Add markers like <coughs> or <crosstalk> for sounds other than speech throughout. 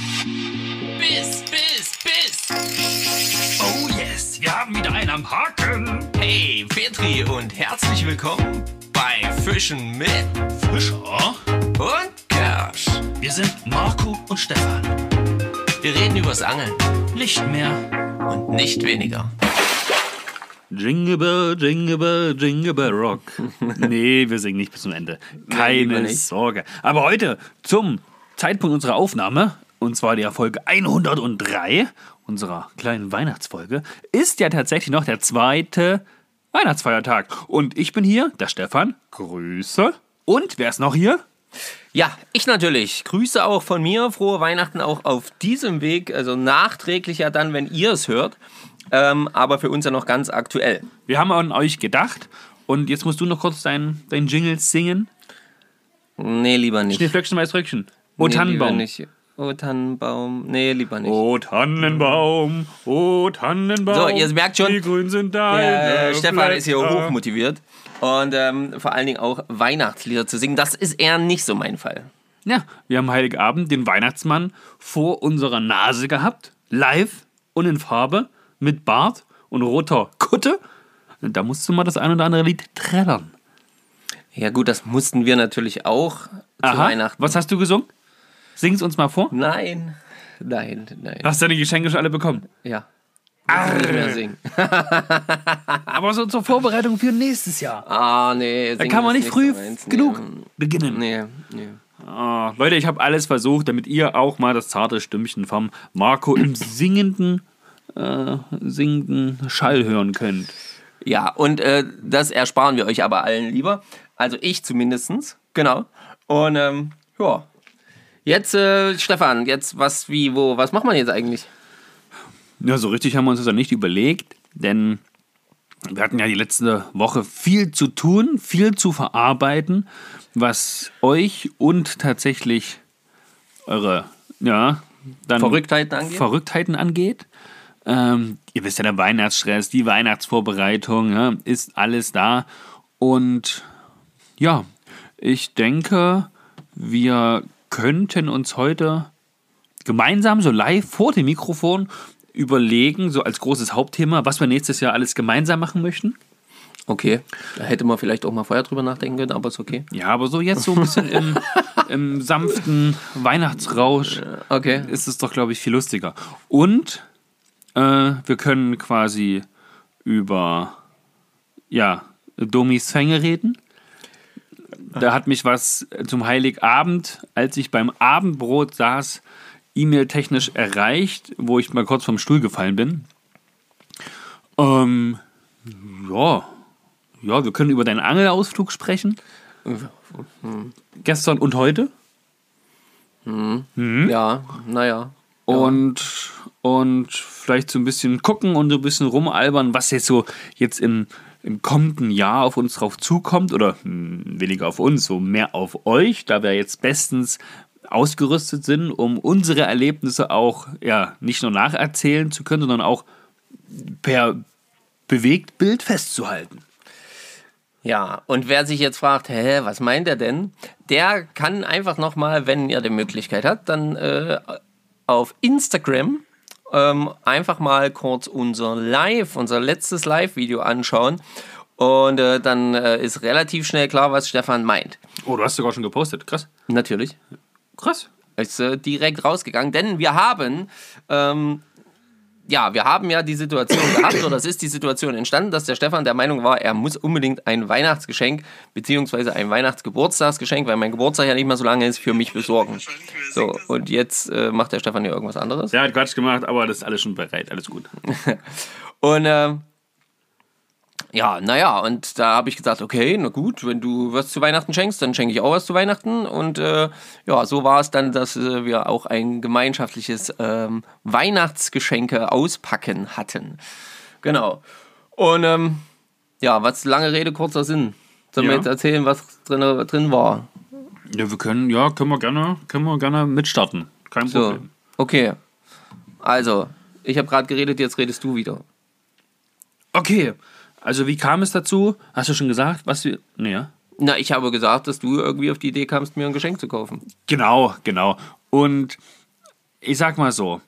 Biss, Biss, Biss. Oh yes, wir haben wieder einen am Haken. Hey, Petri und herzlich willkommen bei Fischen mit Fischer. und Kersch. Wir sind Marco und Stefan. Wir reden übers Angeln Nicht mehr. und nicht weniger. Jingle Bell, Jingle Bell, Jingle Bell Rock. <laughs> nee, wir singen nicht bis zum Ende. Keine. Sorge. Aber heute zum Zeitpunkt unserer Aufnahme, und zwar der Folge 103 unserer kleinen Weihnachtsfolge, ist ja tatsächlich noch der zweite Weihnachtsfeiertag. Und ich bin hier, der Stefan. Grüße. Und wer ist noch hier? Ja, ich natürlich. Grüße auch von mir. Frohe Weihnachten auch auf diesem Weg. Also nachträglich ja dann, wenn ihr es hört. Ähm, aber für uns ja noch ganz aktuell. Wir haben an euch gedacht. Und jetzt musst du noch kurz dein, dein Jingle singen. Nee, lieber nicht. Schneeflöckchen, Weißröckchen. Oh, nee, Tannenbaum. Lieber nicht. Oh, Tannenbaum. Nee, lieber nicht. O Tannenbaum, o Tannenbaum. So, ihr merkt schon, Wie grün sind deine Der Stefan ist hier hochmotiviert. Und ähm, vor allen Dingen auch Weihnachtslieder zu singen. Das ist eher nicht so mein Fall. Ja, wir haben Heiligabend den Weihnachtsmann vor unserer Nase gehabt. Live und in Farbe. Mit Bart und roter Kutte. Da musste mal das ein oder andere Lied trällern. Ja gut, das mussten wir natürlich auch zu Weihnachten. Was hast du gesungen? Sing's uns mal vor. Nein, nein, nein. Hast du deine Geschenke schon alle bekommen? Ja. <laughs> Aber so zur Vorbereitung für nächstes Jahr. Ah, nee. Da kann man nicht früh genug beginnen. Nee, nee. Ah, Leute, ich habe alles versucht, damit ihr auch mal das zarte Stimmchen vom Marco im <coughs> singenden, äh, singenden Schall hören könnt. Ja, und äh, das ersparen wir euch aber allen lieber. Also ich zumindestens. Genau. Und ähm, ja. Jetzt, äh, Stefan, jetzt was, wie, wo, was macht man jetzt eigentlich? Ja, so richtig haben wir uns das ja nicht überlegt, denn wir hatten ja die letzte Woche viel zu tun, viel zu verarbeiten, was euch und tatsächlich eure, ja, dann Verrücktheiten angeht? Verrücktheiten angeht. Ähm, ihr wisst ja, der Weihnachtsstress, die Weihnachtsvorbereitung, ja, ist alles da. Und ja, ich denke, wir könnten uns heute gemeinsam so live vor dem Mikrofon überlegen, so als großes Hauptthema, was wir nächstes Jahr alles gemeinsam machen möchten. Okay, da hätte man vielleicht auch mal vorher drüber nachdenken können, aber ist okay. Ja, aber so jetzt so ein bisschen im, <laughs> im sanften Weihnachtsrausch Okay. ist es doch, glaube ich, viel lustiger. Und äh, wir können quasi über, ja, Domis Fänge reden. Da hat mich was zum Heiligabend, als ich beim Abendbrot saß, E-Mail-technisch erreicht, wo ich mal kurz vom Stuhl gefallen bin. Ähm, ja, ja, wir können über deinen Angelausflug sprechen. Gestern und heute. Ja, naja. Und, und vielleicht so ein bisschen gucken und so ein bisschen rumalbern, was jetzt so jetzt im, im kommenden Jahr auf uns drauf zukommt. Oder hm, weniger auf uns, so mehr auf euch, da wir jetzt bestens ausgerüstet sind, um unsere Erlebnisse auch ja, nicht nur nacherzählen zu können, sondern auch per Bewegtbild festzuhalten. Ja, und wer sich jetzt fragt, hä, was meint er denn? Der kann einfach nochmal, wenn er die Möglichkeit hat, dann äh, auf Instagram ähm, einfach mal kurz unser Live, unser letztes Live-Video anschauen. Und äh, dann äh, ist relativ schnell klar, was Stefan meint. Oh, du hast sogar schon gepostet. Krass. Natürlich. Krass. Ist äh, direkt rausgegangen, denn wir haben, ähm, ja, wir haben ja die Situation gehabt, oder es ist die Situation entstanden, dass der Stefan der Meinung war, er muss unbedingt ein Weihnachtsgeschenk, beziehungsweise ein Weihnachtsgeburtstagsgeschenk, weil mein Geburtstag ja nicht mehr so lange ist, für mich besorgen. So, und jetzt äh, macht der Stefan hier irgendwas anderes. Der hat Quatsch gemacht, aber das ist alles schon bereit. Alles gut. <laughs> Und ähm, ja, naja, und da habe ich gesagt, okay, na gut, wenn du was zu Weihnachten schenkst, dann schenke ich auch was zu Weihnachten. Und äh, ja, so war es dann, dass äh, wir auch ein gemeinschaftliches ähm, Weihnachtsgeschenke auspacken hatten. Genau. Und ähm, ja, was lange Rede, kurzer Sinn. Sollen wir Ja. jetzt erzählen, was drin, drin war? Ja, wir können, ja, können wir gerne, können wir gerne mitstarten. Kein So, Problem. okay. Also, ich habe gerade geredet, jetzt redest du wieder. Okay, also wie kam es dazu? Hast du schon gesagt, was wir. Nee, ja? Na, ich habe gesagt, dass du irgendwie auf die Idee kamst, mir ein Geschenk zu kaufen. Genau, genau. Und ich sag mal so,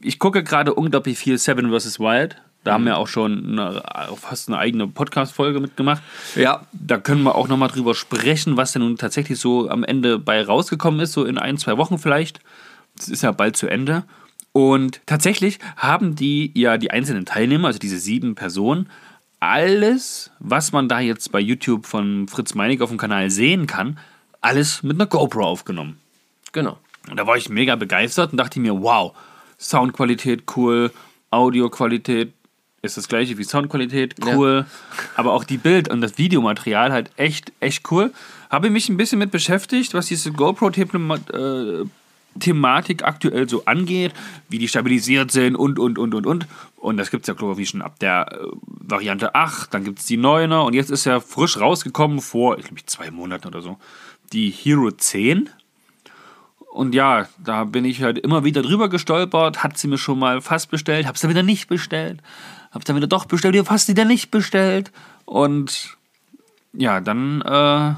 ich gucke gerade unglaublich viel Seven vs. Wild. Da haben wir auch schon eine, fast eine eigene Podcast-Folge mitgemacht. Ja. Da können wir auch nochmal drüber sprechen, was denn nun tatsächlich so am Ende bei rausgekommen ist, so in ein, zwei Wochen vielleicht. Das ist ja bald zu Ende. Und tatsächlich haben die ja die einzelnen Teilnehmer, also diese sieben Personen, alles, was man da jetzt bei YouTube von Fritz Meinig auf dem Kanal sehen kann, alles mit einer GoPro aufgenommen. Genau. Und da war ich mega begeistert und dachte mir, wow, Soundqualität cool, Audioqualität ist das gleiche wie Soundqualität, cool. Aber auch die Bild- und das Videomaterial halt echt, echt cool. Habe mich ein bisschen mit beschäftigt, was diese GoPro-Thematik aktuell so angeht, wie die stabilisiert sind und, und, und, und, und. Und das gibt es ja, glaube ich, schon ab der äh, Variante 8, dann gibt es die 9er und jetzt ist ja frisch rausgekommen vor, ich glaube, zwei Monaten oder so, die Hero 10. Und ja, da bin ich halt immer wieder drüber gestolpert, hat sie mir schon mal fast bestellt, hab's dann wieder nicht bestellt, hab's dann wieder doch bestellt, fast wieder nicht bestellt. Und ja, dann äh,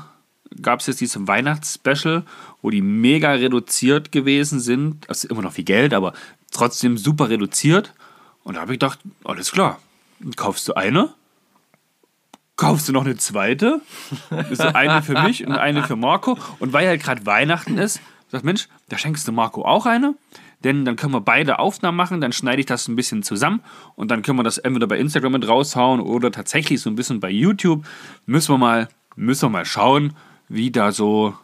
gab es jetzt dieses Weihnachtsspecial, wo die mega reduziert gewesen sind. Also immer noch viel Geld, aber trotzdem super reduziert. Und da habe ich gedacht, alles klar, kaufst du eine, kaufst du noch eine zweite, ist eine für mich und eine für Marco. Und weil halt gerade Weihnachten ist, sagt Mensch, da schenkst du Marco auch eine. Denn dann können wir beide Aufnahmen machen, dann schneide ich das ein bisschen zusammen und dann können wir das entweder bei Instagram mit raushauen oder tatsächlich so ein bisschen bei YouTube. Müssen wir mal, müssen wir mal schauen, wie da so,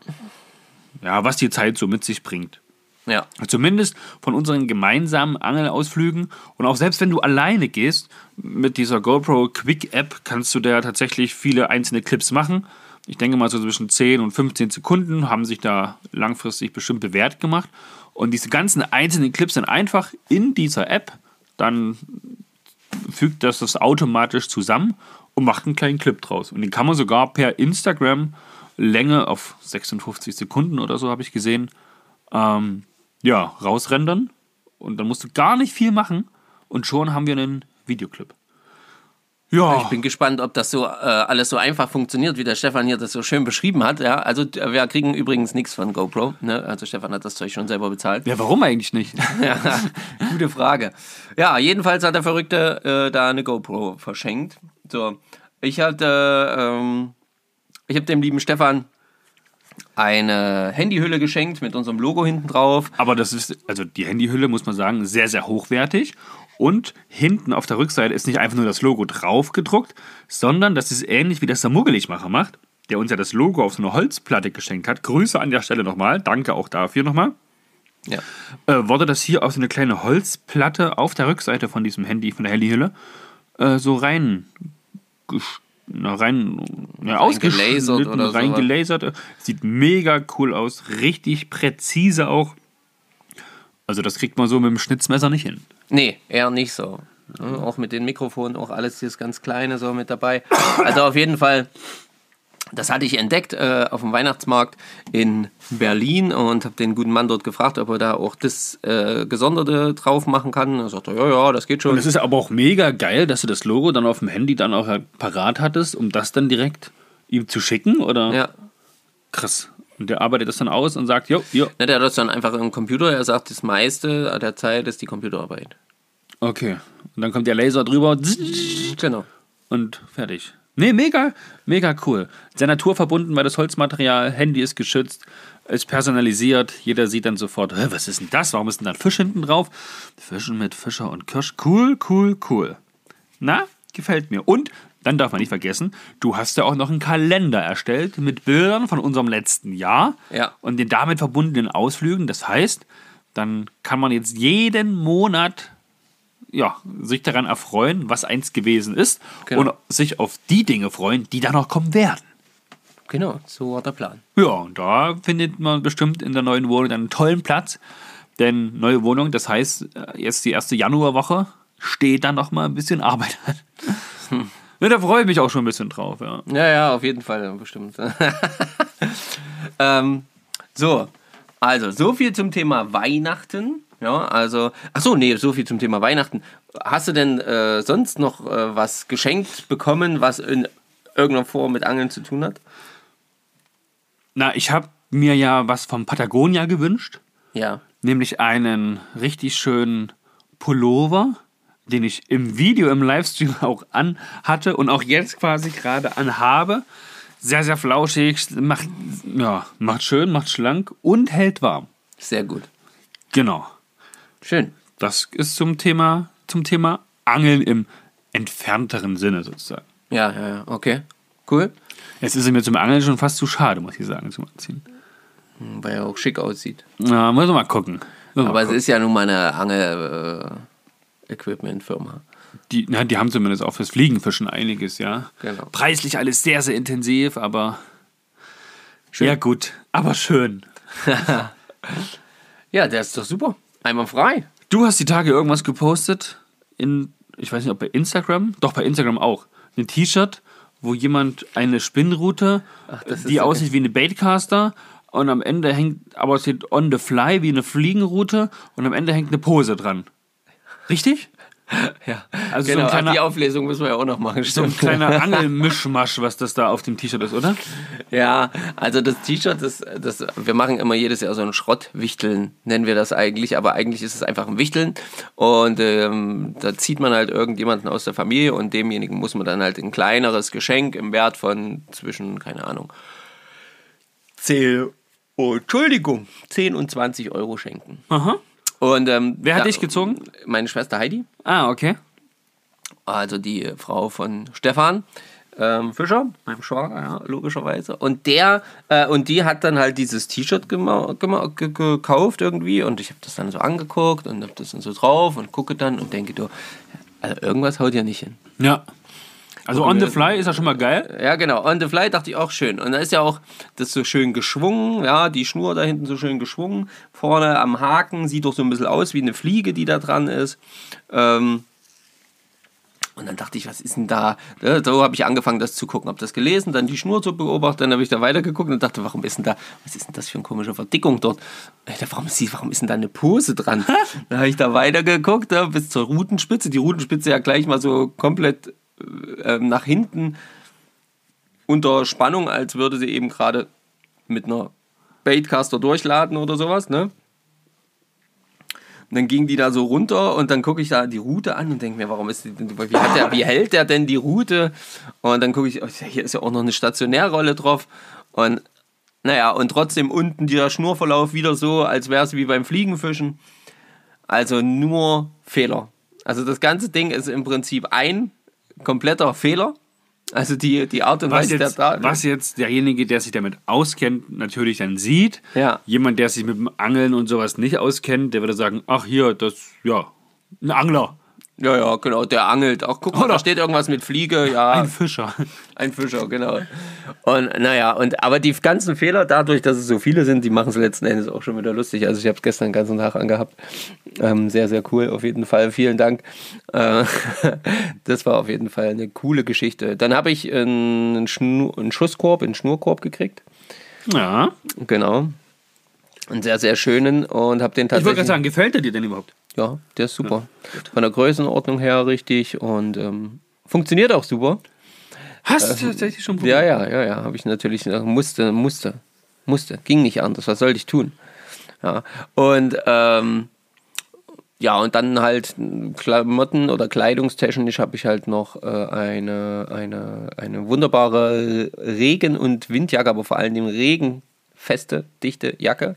ja, was die Zeit so mit sich bringt. Ja. Zumindest von unseren gemeinsamen Angelausflügen. Und auch selbst wenn du alleine gehst, mit dieser GoPro Quick App kannst du da tatsächlich viele einzelne Clips machen. Ich denke mal so zwischen 10 und 15 Sekunden haben sich da langfristig bestimmt bewährt gemacht. Und diese ganzen einzelnen Clips sind einfach in dieser App, dann fügt das das automatisch zusammen und macht einen kleinen Clip draus. Und den kann man sogar per Instagram Länge auf 56 Sekunden oder so habe ich gesehen, ähm, ja, rausrendern. Und dann musst du gar nicht viel machen und schon haben wir einen Videoclip. Ja, Ich bin gespannt, ob das so äh, alles so einfach funktioniert, wie der Stefan hier das so schön beschrieben hat. Ja, also wir kriegen übrigens nichts von GoPro. Ne? Also Stefan hat das Zeug schon selber bezahlt. ja, warum eigentlich nicht? <laughs> Ja, gute Frage. Ja, jedenfalls hat der Verrückte äh, da eine GoPro verschenkt. So, ich hatte, ähm, ich habe dem lieben Stefan eine Handyhülle geschenkt mit unserem Logo hinten drauf. Aber das ist, also die Handyhülle, muss man sagen, sehr, sehr hochwertig. Und hinten auf der Rückseite ist nicht einfach nur das Logo drauf gedruckt, sondern das ist ähnlich wie das der Muggeligmacher macht, der uns ja das Logo auf so eine Holzplatte geschenkt hat. Grüße an der Stelle nochmal. Danke auch dafür nochmal. Ja. Äh, wurde das hier auf so eine kleine Holzplatte auf der Rückseite von diesem Handy, von der Handyhülle, äh, so rein, gesch- na, rein, ja, ausgelasert oder rein gelasert. Sieht mega cool aus, richtig präzise auch. Also das kriegt man so mit dem Schnitzmesser nicht hin. Nee, eher nicht so. Ne, Auch mit den Mikrofonen, auch alles dieses ganz Kleine so mit dabei. Also auf jeden Fall, das hatte ich entdeckt äh, auf dem Weihnachtsmarkt in Berlin und habe den guten Mann dort gefragt, ob er da auch das äh, Gesonderte drauf machen kann. Er sagte, ja, ja, das geht schon. Und es ist aber auch mega geil, dass du das Logo dann auf dem Handy dann auch parat hattest, um das dann direkt ihm zu schicken, oder? ja. Krass. Und der arbeitet das dann aus und sagt, jo, jo, Ne, der hat das dann einfach im Computer. Er sagt, das meiste der Zeit ist die Computerarbeit. okay. Und dann kommt der Laser drüber Genau. und fertig. Nee, mega, mega cool. Sehr naturverbunden, weil das Holzmaterial, Handy ist geschützt, ist personalisiert. Jeder sieht dann sofort, was ist denn das? Warum ist denn da ein Fisch hinten drauf? Fischen mit Fischer und Kirsch. Cool, cool, cool. Na, gefällt mir. Und dann darf man nicht vergessen, du hast ja auch noch einen Kalender erstellt mit Bildern von unserem letzten Jahr Ja. und den damit verbundenen Ausflügen. Das heißt, dann kann man jetzt jeden Monat ja, sich daran erfreuen, was eins gewesen ist Genau. und sich auf die Dinge freuen, die da noch kommen werden. Genau, so war der Plan. Ja, und da findet man bestimmt in der neuen Wohnung einen tollen Platz. Denn neue Wohnung, das heißt, äh, jetzt die erste Januarwoche steht da noch mal ein bisschen Arbeit an. <laughs> Ja, da freue ich mich auch schon ein bisschen drauf, ja. Ja, ja, auf jeden Fall, bestimmt. <laughs> ähm, so, also, so viel zum Thema Weihnachten. Ja, also, ach so, nee, so viel zum Thema Weihnachten. Hast du denn äh, sonst noch äh, was geschenkt bekommen, was in irgendeiner Form mit Angeln zu tun hat? Na, ich habe mir ja was vom Patagonia gewünscht. Ja. nämlich einen richtig schönen Pullover, den ich im Video, im Livestream <laughs> auch an hatte und auch jetzt quasi gerade anhabe. Sehr, sehr flauschig, macht, ja, macht schön, macht schlank und hält warm. Sehr gut. Genau. Schön. Das ist zum Thema, zum Thema Angeln im entfernteren Sinne sozusagen. Ja, ja, ja. Okay. Cool. Jetzt ist es mir zum Angeln schon fast zu schade, muss ich sagen, zum Anziehen. Hm, Weil er auch schick aussieht. Na, muss mal gucken. Muss mal Aber es gucken. ist ja nun mal eine Angel-Equipment-Firma. Die, na, die haben zumindest auch fürs Fliegenfischen einiges, ja. Genau. Preislich alles sehr, sehr intensiv, aber. Ja, gut. Aber schön. <laughs> ja, der ist doch super. Einmal frei. Du hast die Tage irgendwas gepostet in, ich weiß nicht, ob bei Instagram, doch bei Instagram auch. Ein T-Shirt, wo jemand eine Spinnrute, ist die okay. aussieht wie eine Baitcaster und am Ende hängt, aber es steht on the fly wie eine Fliegenroute und am Ende hängt eine Pose dran. Richtig? <laughs> Ja. Also so genau, ein kleiner- Ach, die Auflesung müssen wir ja auch noch machen. So ein kleiner <laughs> Angelmischmasch, was das da auf dem T-Shirt ist, oder? Ja, also das T-Shirt, das, das, wir machen immer jedes Jahr so ein Schrottwichteln, nennen wir das eigentlich, aber eigentlich ist es einfach ein Wichteln und ähm, da zieht man halt irgendjemanden aus der Familie und demjenigen muss man dann halt ein kleineres Geschenk im Wert von zwischen, keine Ahnung, 10, oh, Entschuldigung, 10 und 20 Euro schenken. Aha. Und, ähm, Wer hat da- dich gezogen? Meine Schwester Heidi, Ah, okay. also die Frau von Stefan ähm, Fischer, meinem Schwager, ja, logischerweise. Und der, äh, und die hat dann halt dieses T-Shirt gekauft irgendwie und ich habe das dann so angeguckt und habe das dann so drauf und gucke dann und denke, du, also irgendwas haut ja nicht hin. Ja. Also on the fly ist ja schon mal geil. Ja, genau. On the Fly dachte ich auch schön. Und da ist ja auch das so schön geschwungen, ja, die Schnur da hinten so schön geschwungen. Vorne am Haken sieht doch so ein bisschen aus wie eine Fliege, die da dran ist. Ähm, und dann dachte ich, was ist denn da? Ne, So habe ich angefangen, das zu gucken. Habe das gelesen, dann die Schnur zu beobachten. Dann habe ich da weitergeguckt und dachte, warum ist denn da, was ist denn das für eine komische Verdickung dort? Dachte, warum, ist, die- warum ist denn da eine Pose dran? <laughs> dann habe ich da weitergeguckt, ja, bis zur Rutenspitze. Die Rutenspitze ja gleich mal so komplett äh, nach hinten unter Spannung, als würde sie eben gerade mit einer Baitcaster durchladen oder sowas, ne? Und dann ging die da so runter und dann gucke ich da die Route an und denke mir, warum ist die, wie, der, wie hält der denn die Route? Und dann gucke ich, oh, hier ist ja auch noch eine Stationärrolle drauf. Und naja, und trotzdem unten dieser Schnurverlauf wieder so, als wäre es wie beim Fliegenfischen. Also nur Fehler. Also das ganze Ding ist im Prinzip ein kompletter Fehler. Also die, die Art und Was Weise jetzt, der da. was jetzt derjenige, der sich damit auskennt, natürlich dann sieht. Ja. Jemand, der sich mit dem Angeln und sowas nicht auskennt, der würde sagen, ach hier, das, ja, ein Angler, Ja, ja, genau, der angelt. Auch guck mal, Oder? da steht irgendwas mit Fliege, ja. ein Fischer. Ein Fischer, genau. Und naja, und aber die ganzen Fehler, dadurch, dass es so viele sind, die machen es letzten Endes auch schon wieder lustig. Also ich habe es gestern den ganzen Tag angehabt. Ähm, sehr, sehr cool, auf jeden Fall. Vielen Dank. Äh, <laughs> das war auf jeden Fall eine coole Geschichte. Dann habe ich einen, Schnu einen Schusskorb, einen Schnurkorb gekriegt. Ja. Genau. Einen sehr, sehr schönen und habe den Ich wollte tatsächlich... gerade sagen, gefällt er dir denn überhaupt? Ja, der ist super. Von der Größenordnung her richtig und ähm, funktioniert auch super. Hast du tatsächlich schon Ja, ja, ja, ja, habe ich natürlich, äh, musste, musste, musste, ging nicht anders, was sollte ich tun? Ja, und ähm, ja, und dann halt Klamotten oder kleidungstechnisch habe ich halt noch äh, eine, eine, eine wunderbare Regen- und Windjacke, aber vor allem Dingen regenfeste, dichte Jacke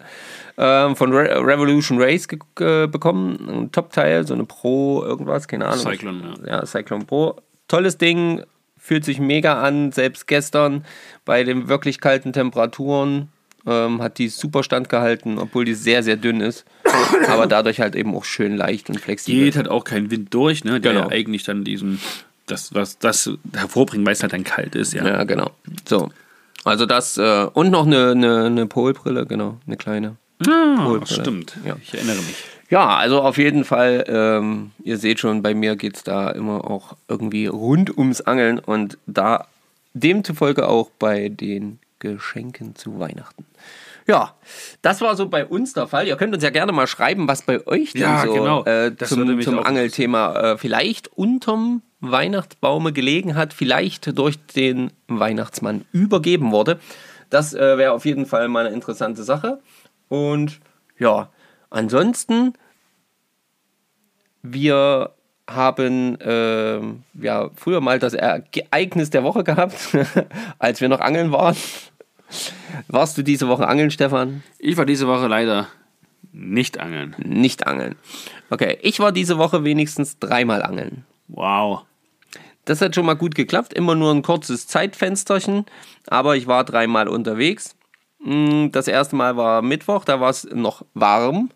ähm, von Re Revolution Race bekommen. Ein Top-Teil, so eine Pro irgendwas, keine Ahnung. Cyclone, ja. Ja, Cyclone Pro. Tolles Ding, fühlt sich mega an. Selbst gestern bei den wirklich kalten Temperaturen ähm, hat die super standgehalten, obwohl die sehr, sehr dünn ist. <coughs> Aber dadurch halt eben auch schön leicht und flexibel. Geht halt auch kein Wind durch, ne? Der Genau. eigentlich dann diesen, das, was das hervorbringt, weil es halt dann kalt ist, ja. Ja, genau. So. Also das äh, und noch eine, eine, eine Polbrille, genau, eine kleine. Ah, Polbrille. stimmt. Ja. Ich erinnere mich. Ja, also auf jeden Fall, ähm, ihr seht schon, bei mir geht es da immer auch irgendwie rund ums Angeln und da demzufolge auch bei den Geschenken zu Weihnachten. Ja, das war so bei uns der Fall. Ihr könnt uns ja gerne mal schreiben, was bei euch denn Ja, so genau. äh, zum, zum Angelthema äh, vielleicht unterm Weihnachtsbaume gelegen hat, vielleicht durch den Weihnachtsmann übergeben wurde. Das äh, wäre auf jeden Fall mal eine interessante Sache. Und ja, Ansonsten, wir haben ähm, ja, früher mal das Ereignis der Woche gehabt, <laughs> als wir noch angeln waren. Warst du diese Woche angeln, Stefan? Ich war diese Woche leider nicht angeln. Nicht angeln. Okay, ich war diese Woche wenigstens dreimal angeln. Wow. Das hat schon mal gut geklappt. Immer nur ein kurzes Zeitfensterchen, aber ich war dreimal unterwegs. Mm, Das erste Mal war Mittwoch, da war es noch warm.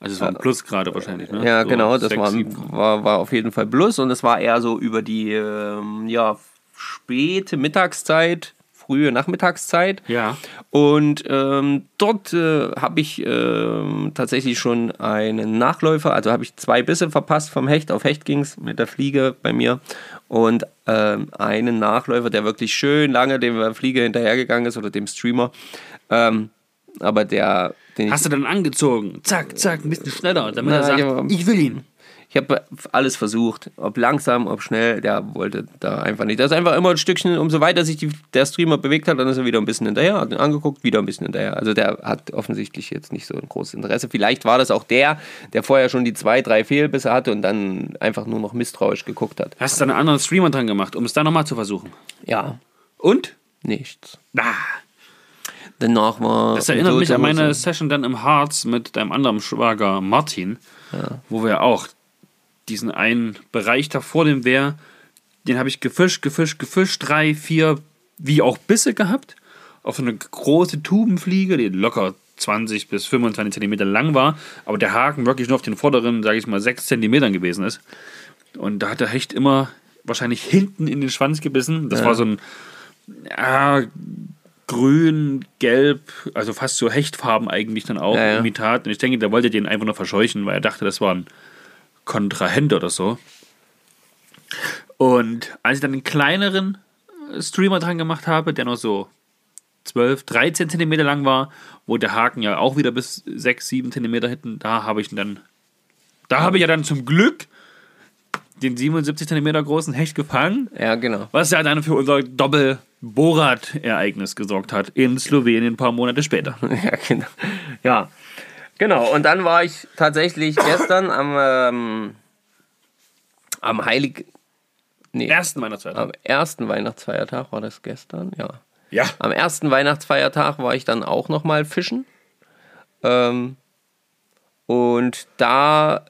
Also es waren Plusgrade wahrscheinlich, ne? Ja, So genau, das war, war, war auf jeden Fall Plus und es war eher so über die ähm, ja, späte Mittagszeit, frühe Nachmittagszeit. Ja. Und ähm, dort äh, habe ich ähm, tatsächlich schon einen Nachläufer, also habe ich zwei Bisse verpasst vom Hecht. Auf Hecht ging es mit der Fliege bei mir. Und ähm, einen Nachläufer, der wirklich schön lange dem Fliege hinterhergegangen ist oder dem Streamer. Ähm, aber der, Hast du dann angezogen? Zack, zack, ein bisschen schneller, damit Na, er sagt, ja, ich will ihn. Ich habe alles versucht, ob langsam, ob schnell, der wollte da einfach nicht. Das ist einfach immer ein Stückchen, umso weiter sich die, der Streamer bewegt hat, dann ist er wieder ein bisschen hinterher, hat ihn angeguckt, wieder ein bisschen hinterher. Also der hat offensichtlich jetzt nicht so ein großes Interesse. Vielleicht war das auch der, der vorher schon die zwei, drei Fehlbisse hatte und dann einfach nur noch misstrauisch geguckt hat. Hast du einen anderen Streamer dran gemacht, um es dann nochmal zu versuchen? Ja, Und? nichts. Ah, Danach war. das erinnert mich an meine. Session dann im Harz mit deinem anderen Schwager Martin, wo wir auch diesen einen Bereich da vor dem Wehr, den habe ich gefischt, gefischt, gefischt, drei, vier, wie auch Bisse gehabt, auf so eine große Tubenfliege, die locker 20 bis 25 Zentimeter lang war, aber der Haken wirklich nur auf den vorderen, sage ich mal, 6 Zentimetern gewesen ist. Und da hat der Hecht immer wahrscheinlich hinten in den Schwanz gebissen. Das war so ein ja, grün, gelb, also fast so Hechtfarben eigentlich dann auch, Ja, ja. Imitat. Und ich denke, der wollte den einfach nur verscheuchen, weil er dachte, das war ein Kontrahent oder so. Und als ich dann einen kleineren Streamer dran gemacht habe, der noch so 12, 13 Zentimeter lang war, wo der Haken ja auch wieder bis 6, 7 Zentimeter hinten, da habe ich dann, da habe ich ja dann zum Glück den 77 Zentimeter großen Hecht gefangen, Ja, genau. was ja dann für unser Doppel-Borat-Ereignis gesorgt hat in Slowenien ein paar Monate später. <laughs> Ja, genau. Ja, genau. Und dann war ich tatsächlich <coughs> gestern am, ähm, am Heilig... Nee, Ersten Weihnachtsfeiertag. am ersten Weihnachtsfeiertag war das gestern, ja. Ja. Am ersten Weihnachtsfeiertag war ich dann auch nochmal fischen. Ähm, und da,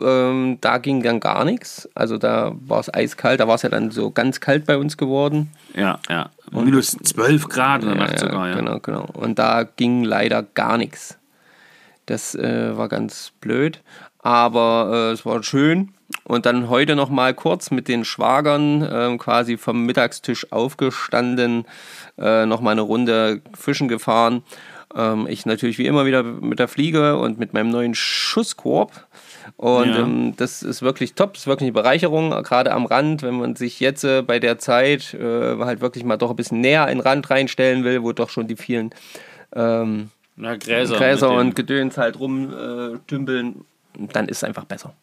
ähm, da ging dann gar nichts. Also da war es eiskalt, da war es ja dann so ganz kalt bei uns geworden. Ja, ja. Minus 12 Grad in der Nacht sogar, ja. Genau, genau. Und da ging leider gar nichts. Das äh, war ganz blöd. Aber äh, es war schön. Und dann heute noch mal kurz mit den Schwagern ähm, quasi vom Mittagstisch aufgestanden, äh, noch mal eine Runde fischen gefahren. Ähm, ich natürlich wie immer wieder mit der Fliege und mit meinem neuen Schusskorb. Und Ja. ähm, das ist wirklich top, ist wirklich eine Bereicherung, gerade am Rand, wenn man sich jetzt äh, bei der Zeit äh, halt wirklich mal doch ein bisschen näher in den Rand reinstellen will, wo doch schon die vielen ähm, Na, Gräser. Gräser und Gedöns halt rumtümpeln, dann ist es einfach besser,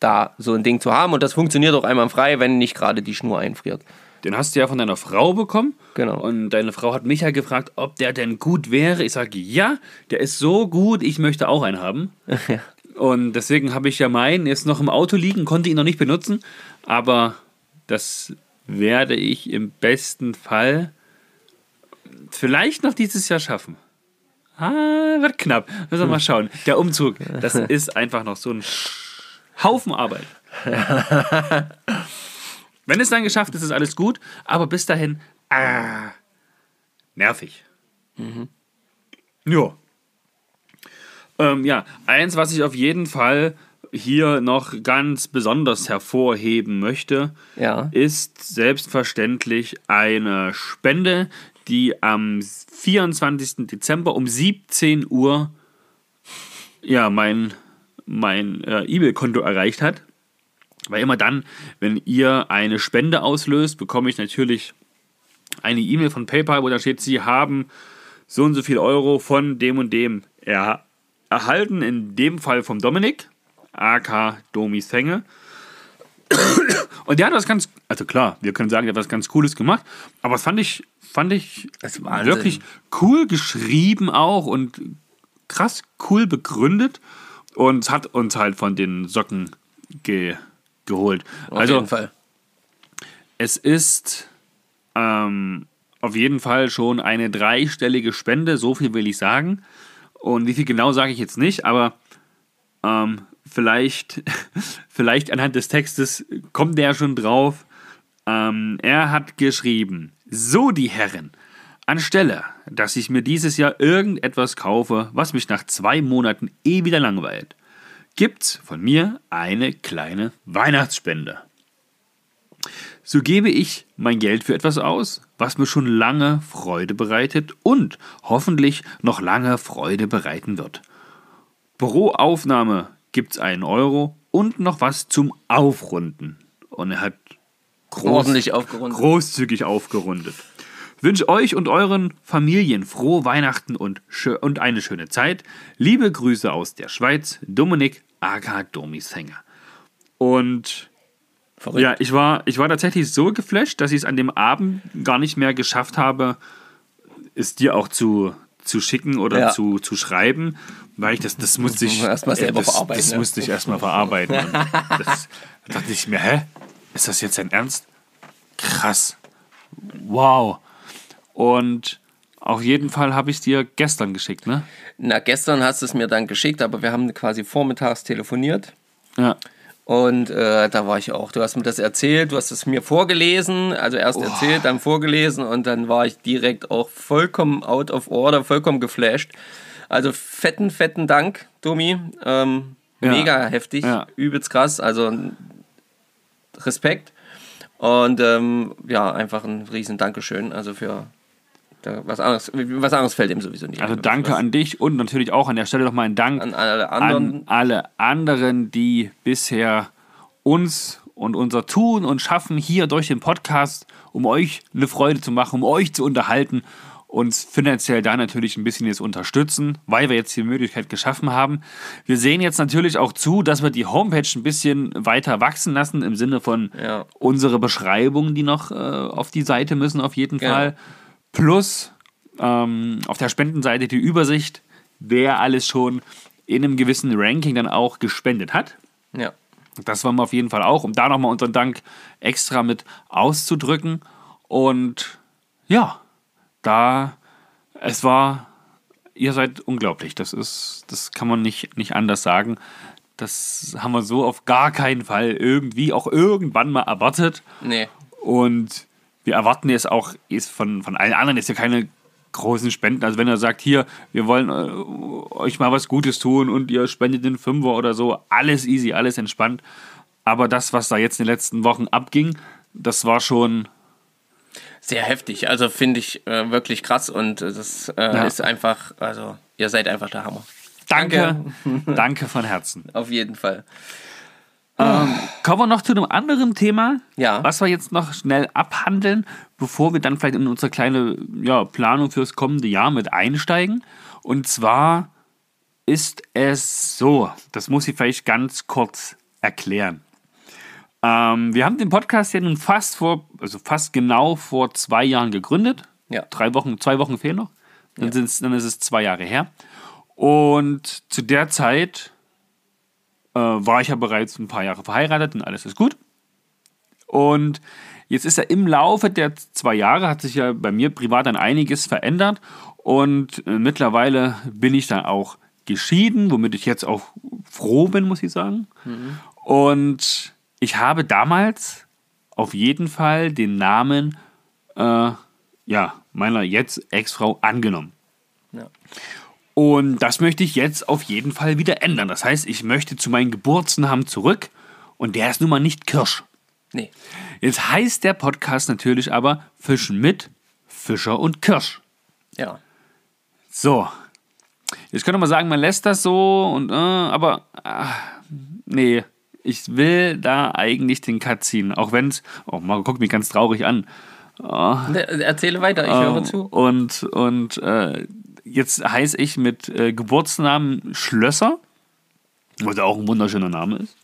da so ein Ding zu haben. Und das funktioniert auch einwandfrei, wenn nicht gerade die Schnur einfriert. Den hast du ja von deiner Frau bekommen. Genau. Und deine Frau hat mich ja gefragt, ob der denn gut wäre. Ich sage, ja, der ist so gut, ich möchte auch einen haben. <laughs> Und deswegen habe ich ja meinen jetzt noch im Auto liegen, konnte ihn noch nicht benutzen. Aber das werde ich im besten Fall vielleicht noch dieses Jahr schaffen. Ah, wird knapp. Müssen wir mal schauen. Der Umzug, das <laughs> ist einfach noch so ein Haufen Arbeit. Wenn es dann geschafft ist, ist alles gut. Aber bis dahin, ah, nervig. Ja. Ähm, ja, eins, was ich auf jeden Fall hier noch ganz besonders hervorheben möchte, Ja. ist selbstverständlich eine Spende, die am 24. Dezember um 17 Uhr ja, mein, mein äh, E-Mail-Konto erreicht hat. Weil immer dann, wenn ihr eine Spende auslöst, bekomme ich natürlich eine E-Mail von PayPal, wo da steht, Sie haben so und so viel Euro von dem und dem er erhalten. In dem Fall vom Dominik, AK Domis Fänge. Und der hat was ganz, also klar, wir können sagen, der hat was ganz Cooles gemacht, aber das fand ich, fand ich wirklich cool geschrieben auch und krass cool begründet und hat uns halt von den Socken ge geholt. Auf also jeden Fall. es ist ähm, auf jeden Fall schon eine dreistellige Spende, so viel will ich sagen. Und wie viel genau sage ich jetzt nicht, aber ähm, vielleicht, <laughs> vielleicht anhand des Textes kommt der schon drauf. Ähm, er hat geschrieben, so die Herren, anstelle, dass ich mir dieses Jahr irgendetwas kaufe, was mich nach zwei Monaten eh wieder langweilt, gibt's von mir eine kleine Weihnachtsspende. So gebe ich mein Geld für etwas aus, was mir schon lange Freude bereitet und hoffentlich noch lange Freude bereiten wird. Pro Aufnahme gibt's einen Euro und noch was zum Aufrunden. Und er hat groß, Ordentlich aufgerundet. großzügig aufgerundet. Wünsche euch und euren Familien frohe Weihnachten und, und eine schöne Zeit. Liebe Grüße aus der Schweiz, Dominik aka Domisänger. Und Verrückt. ja, ich war, ich war tatsächlich so geflasht, dass ich es an dem Abend gar nicht mehr geschafft habe, es dir auch zu, zu schicken oder Ja. zu, zu schreiben, weil ich das, das musste ich Erstmal selber das, verarbeiten, Das ne? musste ich erstmal verarbeiten. Das, da <laughs> dachte ich mir, hä? Ist das jetzt dein Ernst? Krass. Wow. Und auf jeden Fall habe ich es dir gestern geschickt, ne? Na, gestern hast du es mir dann geschickt, aber wir haben quasi vormittags telefoniert. Ja. Und äh, da war ich auch. Du hast mir das erzählt, du hast es mir vorgelesen, also erst erzählt, dann vorgelesen und dann war ich direkt auch vollkommen out of order, vollkommen geflasht. Also fetten, fetten Dank, Domi. Ähm, Ja. Mega heftig, Ja. übelst krass. Also Respekt. Und ähm, ja, einfach ein riesen Dankeschön. Also für da, was anderes, was anderes fällt ihm sowieso nicht. Also danke was, an dich und natürlich auch an der Stelle nochmal ein Dank an alle anderen. an alle anderen, die bisher uns und unser Tun und Schaffen hier durch den Podcast, um euch eine Freude zu machen, um euch zu unterhalten, uns finanziell da natürlich ein bisschen jetzt unterstützen, weil wir jetzt die Möglichkeit geschaffen haben. Wir sehen jetzt natürlich auch zu, dass wir die Homepage ein bisschen weiter wachsen lassen, im Sinne von Ja. unsere Beschreibungen, die noch äh, auf die Seite müssen, auf jeden Genau. Fall. Plus ähm, auf der Spendenseite die Übersicht, wer alles schon in einem gewissen Ranking dann auch gespendet hat. Ja. Das wollen wir auf jeden Fall auch, um da nochmal unseren Dank extra mit auszudrücken. Und ja, da, es war, ihr seid unglaublich. Das ist, das kann man nicht, nicht anders sagen. Das haben wir so auf gar keinen Fall irgendwie auch irgendwann mal erwartet. Nee. Und wir erwarten jetzt auch ist von, von allen anderen jetzt ja keine großen Spenden. Also wenn er sagt, hier, wir wollen äh, euch mal was Gutes tun und ihr spendet den Fünfer oder so, alles easy, alles entspannt. Aber das, was da jetzt in den letzten Wochen abging, das war schon, Sehr heftig. Also finde ich äh, wirklich krass und äh, das äh, Ja. ist einfach, also ihr seid einfach der Hammer. danke, danke <laughs> von Herzen. Auf jeden Fall. Kommen wir noch zu einem anderen Thema, Ja. was wir jetzt noch schnell abhandeln, bevor wir dann vielleicht in unsere kleine ja, Planung fürs kommende Jahr mit einsteigen. Und zwar ist es so, das muss ich vielleicht ganz kurz erklären. Ähm, wir haben den Podcast ja nun fast vor, also fast genau vor zwei Jahren gegründet. Ja. Drei Wochen, zwei Wochen fehlen noch. Dann, sind's, dann ist es zwei Jahre her. Und zu der Zeit äh, war ich ja bereits ein paar Jahre verheiratet und alles ist gut. Und jetzt ist ja im Laufe der zwei Jahre hat sich ja bei mir privat dann einiges verändert und äh, mittlerweile bin ich dann auch geschieden, womit ich jetzt auch froh bin, muss ich sagen. Und ich habe damals auf jeden Fall den Namen äh, ja, meiner jetzt Ex-Frau angenommen. Ja. Und das möchte ich jetzt auf jeden Fall wieder ändern. Das heißt, ich möchte zu meinem Geburtsnamen zurück und der ist nun mal nicht Kirsch. Nee. Jetzt heißt der Podcast natürlich aber Fischen mit Fischer und Kirsch. Ja. So. Jetzt könnte man sagen, man lässt das so und äh, aber ah, nee, ich will da eigentlich den Cut ziehen, auch wenn es oh, Marco guckt mich ganz traurig an. Ne, Erzähle weiter, ich höre Ähm, zu. Und, und äh, jetzt heiße ich mit äh, Geburtsnamen Schlösser, was ja auch ein wunderschöner Name ist.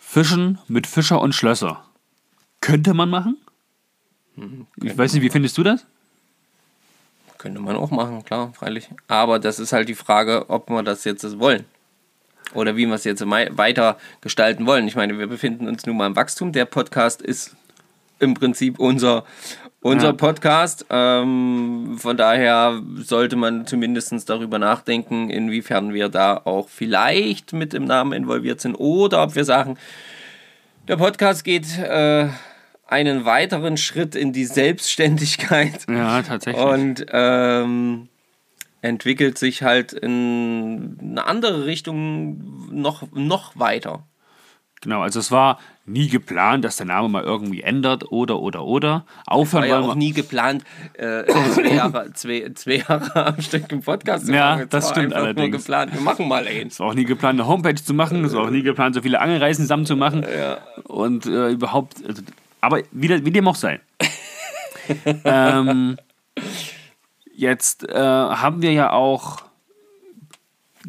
Fischen mit Fischer und Schlösser. Könnte man machen? Hm, Ich weiß nicht, wie findest du das? Könnte man auch machen, klar, freilich. Aber das ist halt die Frage, ob wir das jetzt wollen. Oder wie wir es jetzt weiter gestalten wollen. Ich meine, wir befinden uns nun mal im Wachstum. Der Podcast ist im Prinzip unser, unser Ja. Podcast. Ähm, von daher sollte man zumindest darüber nachdenken, inwiefern wir da auch vielleicht mit dem Namen involviert sind. Oder ob wir sagen, der Podcast geht äh, einen weiteren Schritt in die Selbstständigkeit Ja, tatsächlich. und ähm, entwickelt sich halt in eine andere Richtung noch, noch weiter. Genau, also es war nie geplant, dass der Name mal irgendwie ändert oder, oder, oder. Aufhören War ja auch nie geplant, äh, zwei, Jahre, zwei, zwei Jahre am Stück im Podcast zu Ja, machen. Es das war stimmt einfach Nur allerdings. geplant, wir machen mal eins. Es war auch nie geplant, eine Homepage zu machen. Es war auch nie geplant, so viele Angelreisen zusammen zu machen. Und äh, überhaupt. Also, aber wie, wie dem auch sei. <laughs> ähm, jetzt äh, haben wir ja auch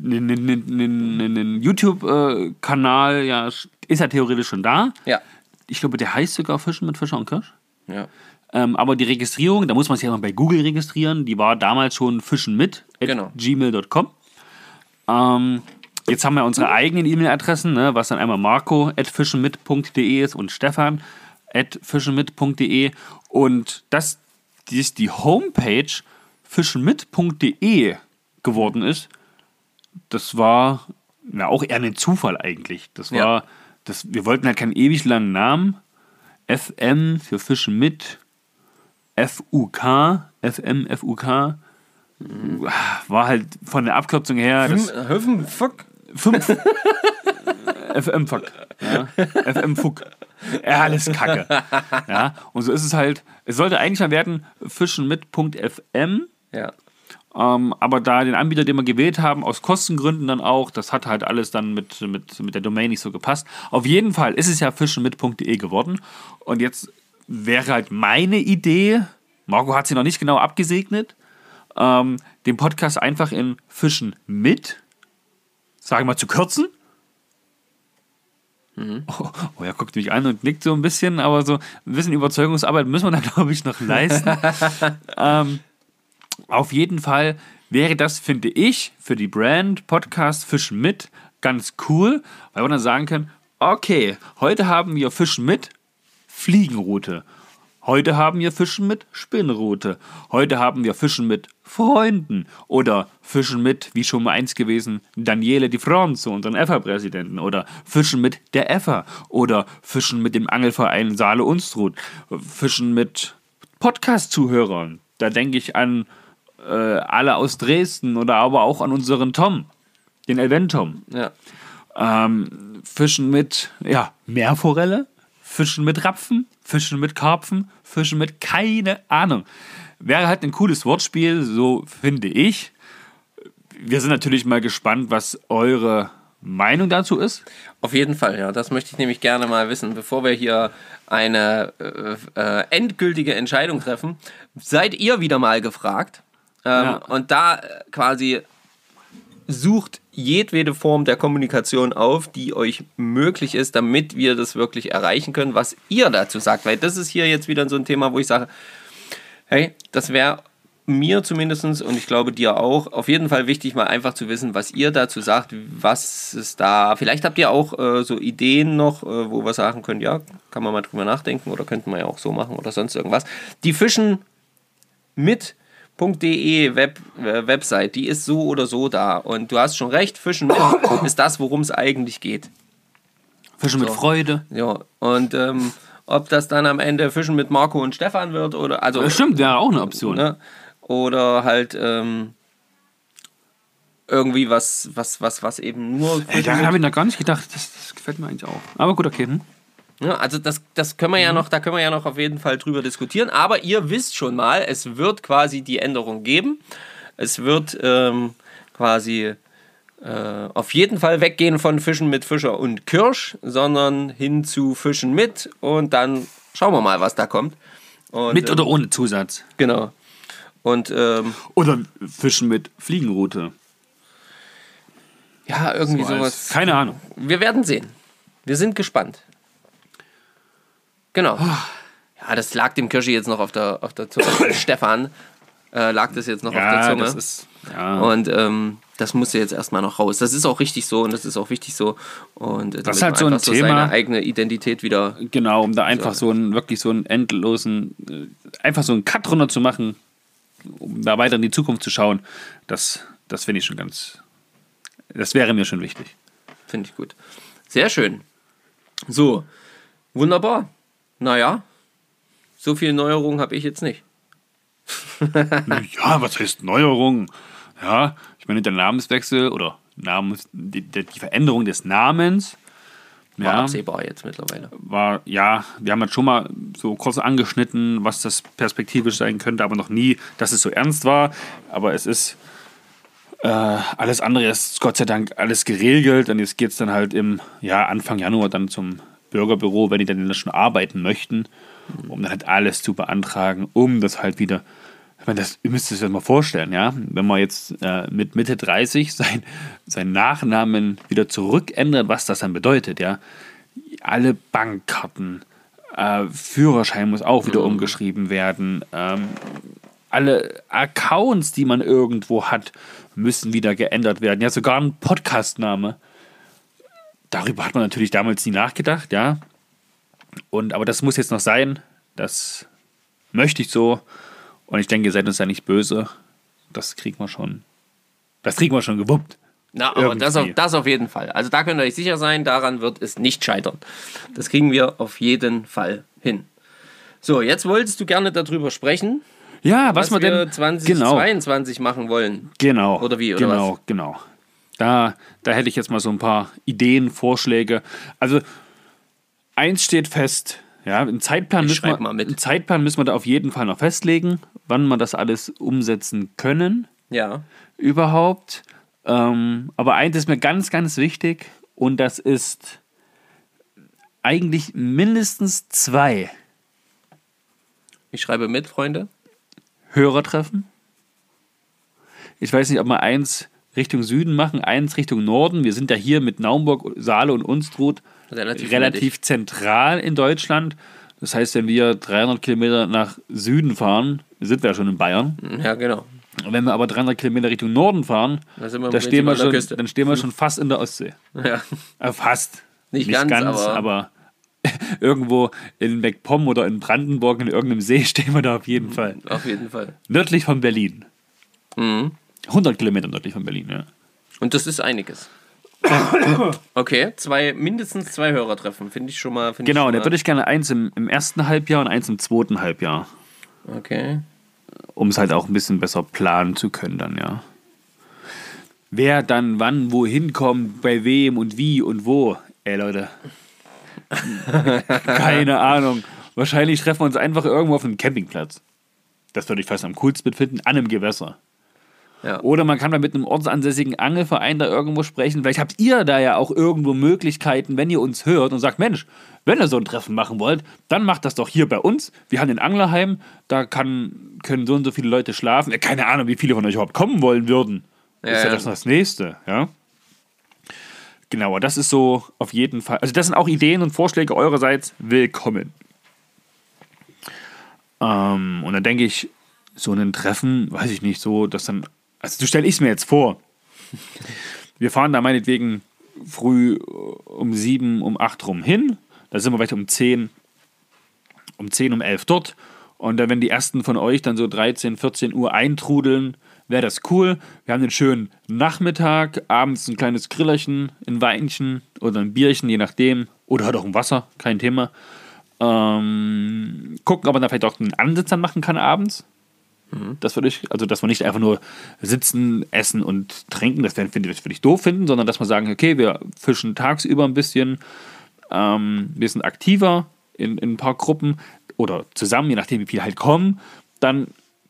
einen, YouTube-Kanal, ja, ist ja theoretisch schon da. Ja. Ich glaube, der heißt sogar Fischen mit Fischer und Kirsch. ja. Ähm, aber die Registrierung, da muss man sich ja mal bei Google registrieren, die war damals schon fischen mit Genau. gmail.com. Ähm, jetzt haben wir unsere eigenen E-Mail-Adressen, ne, was dann einmal marco at fischenmit.de ist und stefan at fischenmit.de und das die ist die Homepage fischenmit.de geworden ist, das war na, auch eher ein Zufall eigentlich. Das war, Ja. das, wir wollten halt keinen ewig langen Namen. FM für Fischen mit, FUK, FM, FUK. War halt von der Abkürzung her. Höfen, fuck. fünf. <laughs> FM Fuck. Ja. FM Fuck. Ja, alles Kacke. Ja, und so ist es halt. Es sollte eigentlich mal werden Fischen mit.fm. Ja. Ähm, aber da den Anbieter, den wir gewählt haben, aus Kostengründen dann auch, das hat halt alles dann mit, mit, mit der Domain nicht so gepasst. Auf jeden Fall ist es ja fischenmit.de geworden. Und jetzt wäre halt meine Idee, Marco hat sie noch nicht genau abgesegnet, ähm, den Podcast einfach in Fischen mit, sagen wir mal, zu kürzen. Oh, oh, er guckt mich an und nickt so ein bisschen, aber so ein bisschen Überzeugungsarbeit müssen wir da, <laughs> glaube ich, noch leisten. <laughs> ähm, auf jeden Fall wäre das, finde ich, für die Brand Podcast Fischen mit ganz cool, weil wir dann sagen können, okay, heute haben wir Fischen mit Fliegenroute. Heute haben wir Fischen mit Spinnroute. Heute haben wir Fischen mit Freunden. Oder Fischen mit, wie schon mal eins gewesen, Daniele Di Fronzo, unseren EFA-Präsidenten. Oder Fischen mit der EFA. Oder Fischen mit dem Angelverein Saale Unstrut. Fischen mit Podcast-Zuhörern. Da denke ich an äh, alle aus Dresden oder aber auch an unseren Tom, den Elven-Tom. Ja. Ähm, Fischen mit ja, Meerforelle, Fischen mit Rapfen, Fischen mit Karpfen, Fischen mit keine Ahnung. Wäre halt ein cooles Wortspiel, so finde ich. Wir sind natürlich mal gespannt, was eure Meinung dazu ist. Auf jeden Fall, ja. Das möchte ich nämlich gerne mal wissen, bevor wir hier eine äh, äh, endgültige Entscheidung treffen. Seid ihr wieder mal gefragt? Ähm, Ja. Und da äh, quasi sucht jedwede Form der Kommunikation auf, die euch möglich ist, damit wir das wirklich erreichen können, was ihr dazu sagt. Weil das ist hier jetzt wieder so ein Thema, wo ich sage, hey, das wäre mir zumindest und ich glaube dir auch auf jeden Fall wichtig, mal einfach zu wissen, was ihr dazu sagt, was ist da. Vielleicht habt ihr auch äh, so Ideen noch, äh, wo wir sagen können, ja, kann man mal drüber nachdenken oder könnten wir ja auch so machen oder sonst irgendwas. Die Fischen mit.de Web, äh, Website, die ist so oder so da. Und du hast schon recht, Fischen mit <coughs> ist das, worum es eigentlich geht. Fischen mit So. Freude. Ja, und ähm, ob das dann am Ende Fischen mit Marco und Stefan wird oder also Das stimmt, wäre auch eine Option. ne? Oder halt ähm, irgendwie was, was, was, was eben nur. Ey, daran habe ich noch gar nicht gedacht. Das, das gefällt mir eigentlich auch. Aber gut, okay. Hm? Ja, also das, das können wir ja noch, da können wir ja noch auf jeden Fall drüber diskutieren. Aber ihr wisst schon mal, es wird quasi die Änderung geben. Es wird ähm, quasi äh, auf jeden Fall weggehen von Fischen mit Fischer und Kirsch, sondern hin zu Fischen mit und dann schauen wir mal, was da kommt. Und, Mit ähm, oder ohne Zusatz. Genau. Und ähm, Oder Fischen mit Fliegenroute. ja, irgendwie So sowas. Keine Ahnung. Wir werden sehen. Wir sind gespannt. Genau. Ja, das lag dem Kirschi jetzt noch auf der, auf der Zunge. <coughs> Stefan. äh, lag das jetzt noch auf der Ja, Zunge. das ist. Ja. und ähm, das musste jetzt erstmal noch raus. Das ist auch richtig so und das ist auch wichtig so. Und äh, Das ist halt so ein Thema. seine eigene Identität wieder. Genau, um da einfach so einen, wirklich so einen endlosen, äh, einfach so einen Cut runter zu machen, um da weiter in die Zukunft zu schauen, das, das finde ich schon ganz, das wäre mir schon wichtig. Finde ich gut. Sehr schön. So, wunderbar. Naja, so viel Neuerungen habe ich jetzt nicht. <laughs> Ja, was heißt Neuerung? Ja, ich meine, der Namenswechsel oder Namens, die, die die Veränderung des Namens War ja, absehbar jetzt mittlerweile. war, ja, wir haben jetzt schon mal so kurz angeschnitten, was das perspektivisch sein könnte, aber noch nie, dass es so ernst war. Aber es ist äh, alles andere ist Gott sei Dank alles geregelt und jetzt geht es dann halt im ja, Anfang Januar dann zum Bürgerbüro, wenn die dann schon arbeiten möchten, um dann halt alles zu beantragen, um das halt wieder. Ich meine, das, ihr müsst es euch mal vorstellen, ja. Wenn man jetzt äh, mit Mitte 30 <laughs> sein, seinen Nachnamen wieder zurückändert, was das dann bedeutet, ja. Alle Bankkarten, äh, Führerschein muss auch wieder umgeschrieben werden, ähm, alle Accounts, die man irgendwo hat, müssen wieder geändert werden. Ja, sogar ein Podcastname. Darüber hat man natürlich damals nie nachgedacht, ja. Und aber das muss jetzt noch sein. Das möchte ich so. Und ich denke, ihr seid uns ja nicht böse. Das kriegen wir schon. Das kriegen wir schon gewuppt. Na, aber das auf, das auf jeden Fall. Also da könnt ihr euch sicher sein, daran wird es nicht scheitern. Das kriegen wir auf jeden Fall hin. So, jetzt wolltest du gerne darüber sprechen, Ja, was, was, wir denn 2022 machen wollen. Genau. Oder wie, oder genau, was? genau. Da, da hätte ich jetzt mal so ein paar Ideen, Vorschläge. Also, eins steht fest. Ja, einen Zeitplan, Ich müssen wir, mal mit. Zeitplan müssen wir da auf jeden Fall noch festlegen, wann wir das alles umsetzen können Ja. überhaupt. Ähm, aber eins ist mir ganz, ganz wichtig und das ist eigentlich mindestens zwei Ich schreibe mit, Freunde. Hörertreffen. Ich weiß nicht, ob wir eins Richtung Süden machen, eins Richtung Norden. Wir sind ja hier mit Naumburg, Saale und Unstrut Relativ relativ zentral in Deutschland. Das heißt, wenn wir 300 Kilometer nach Süden fahren, sind wir ja schon in Bayern. Ja, genau. Und wenn wir aber 300 Kilometer Richtung Norden fahren, Da stehen wir schon, dann stehen wir schon fast in der Ostsee. Ja. Äh, fast. Nicht ganz, aber- aber, <laughs> irgendwo in MacPom oder in Brandenburg in irgendeinem See <laughs> stehen wir da auf jeden Fall. Auf jeden Fall. Nördlich von Berlin. Mhm. 100 Kilometer nördlich von Berlin, ja. Und das ist einiges. Okay, zwei, mindestens zwei Hörertreffen, finde ich schon mal. Genau, schon da mal, würde ich gerne eins im, im ersten Halbjahr und eins im zweiten Halbjahr, Okay. um es halt auch ein bisschen besser planen zu können dann, ja. Wer dann wann wohin kommt, bei wem und wie und wo. Ey, Leute. <laughs> Keine Ahnung. Wahrscheinlich treffen wir uns einfach irgendwo auf einem Campingplatz. Das würde ich fast am coolsten finden, an einem Gewässer. Ja. Oder man kann mal mit einem ortsansässigen Angelverein da irgendwo sprechen. Vielleicht habt ihr da ja auch irgendwo Möglichkeiten, wenn ihr uns hört und sagt, Mensch, wenn ihr so ein Treffen machen wollt, dann macht das doch hier bei uns. Wir haben den Anglerheim, da kann, können so und so viele Leute schlafen. Ja, Keine Ahnung, wie viele von euch überhaupt kommen wollen würden. Das ist ja Ja. das, das Nächste, ja. Genau, aber das ist so auf jeden Fall. Also, das sind auch Ideen und Vorschläge eurerseits willkommen. Ähm, und dann denke ich, so ein Treffen, weiß ich nicht, so, dass dann. Also, so stelle ich es mir jetzt vor. Wir fahren da meinetwegen früh äh, um sieben, um acht rum hin. Da sind wir vielleicht um zehn, um zehn, um elf dort. Und dann, wenn die ersten von euch dann so 13, 14 Uhr eintrudeln, wäre das cool. Wir haben einen schönen Nachmittag, abends ein kleines Grillerchen, ein Weinchen oder ein Bierchen, je nachdem. Oder halt auch ein Wasser, kein Thema. Ähm, gucken, ob man da vielleicht auch einen Ansitz dann machen kann abends. Das würde ich, also dass wir nicht einfach nur sitzen, essen und trinken, das wäre- finde ich, würde ich doof finden, sondern dass wir sagen, okay, wir fischen tagsüber ein bisschen, ähm, wir sind aktiver in, in ein paar Gruppen oder zusammen, je nachdem, wie viele halt kommen, dann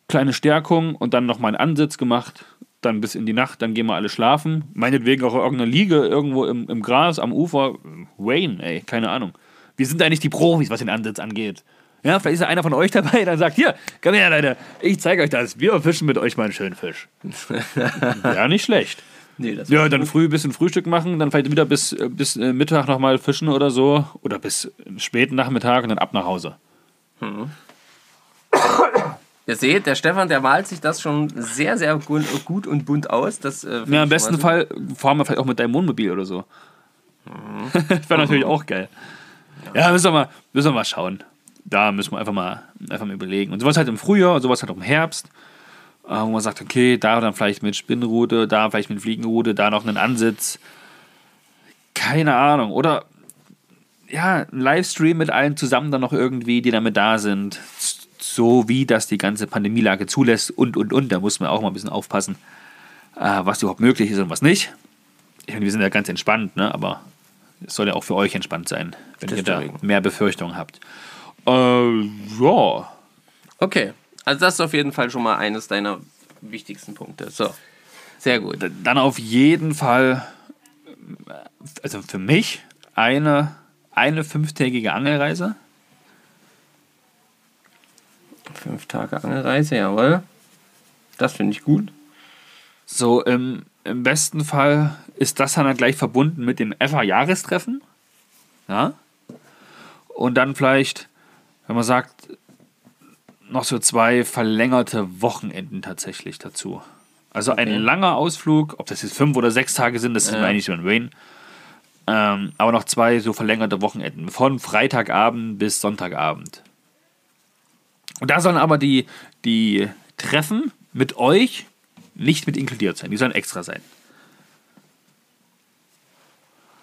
kleine Stärkung und dann nochmal einen Ansitz gemacht, dann bis in die Nacht, dann gehen wir alle schlafen. Meinetwegen auch irgendeine Liege irgendwo im, im Gras, am Ufer. Wayne, ey, keine Ahnung. Wir sind eigentlich die Profis, was den Ansitz angeht. Ja, vielleicht ist ja einer von euch dabei, der sagt, hier, komm her, Leute, ich zeige euch das. Wir fischen mit euch mal einen schönen Fisch. <laughs> ja, nicht schlecht. Nee, Ja, dann früh ein bisschen Frühstück machen, dann vielleicht wieder bis, äh, bis äh, Mittag nochmal fischen oder so. Oder bis späten Nachmittag und dann ab nach Hause. Ihr seht, der Stefan, der malt sich das schon sehr, sehr gut, gut und bunt aus. Das, äh, Ja, im besten Fall fahren wir vielleicht auch mit deinem Wohnmobil oder so. <laughs> das wäre natürlich auch geil. Ja, müssen wir, mal, müssen wir mal schauen. Da müssen wir einfach mal, einfach mal überlegen. Und sowas halt im Frühjahr, sowas halt auch im Herbst, äh, wo man sagt, okay, da dann vielleicht mit Spinnrute, da vielleicht mit Fliegenrute, da noch einen Ansitz. Keine Ahnung. Oder ja, ein Livestream mit allen zusammen dann noch irgendwie, die damit da sind. So wie das die ganze Pandemielage zulässt und, und, und. Da muss man auch mal ein bisschen aufpassen, äh, was überhaupt möglich ist und was nicht. Ich meine, wir sind ja ganz entspannt, ne? aber es soll ja auch für euch entspannt sein, wenn ihr da Deswegen. mehr Befürchtungen habt. Äh, ja. Okay, also das ist auf jeden Fall schon mal eines deiner wichtigsten Punkte. So, sehr gut. Dann auf jeden Fall, äh, also für mich, eine, eine fünftägige Angelreise. Fünf Tage Angelreise, jawohl. Das finde ich gut. So, im, im besten Fall ist das dann gleich verbunden mit dem FA-Jahrestreffen. Ja. Und dann vielleicht, wenn man sagt, noch so zwei verlängerte Wochenenden tatsächlich dazu. Also ein langer Ausflug, ob das jetzt fünf oder sechs Tage sind, das ist mir eigentlich den Wayne. Ähm, aber noch zwei so verlängerte Wochenenden. Von Freitagabend bis Sonntagabend. Und da sollen aber die, die Treffen mit euch nicht mit inkludiert sein. Die sollen extra sein.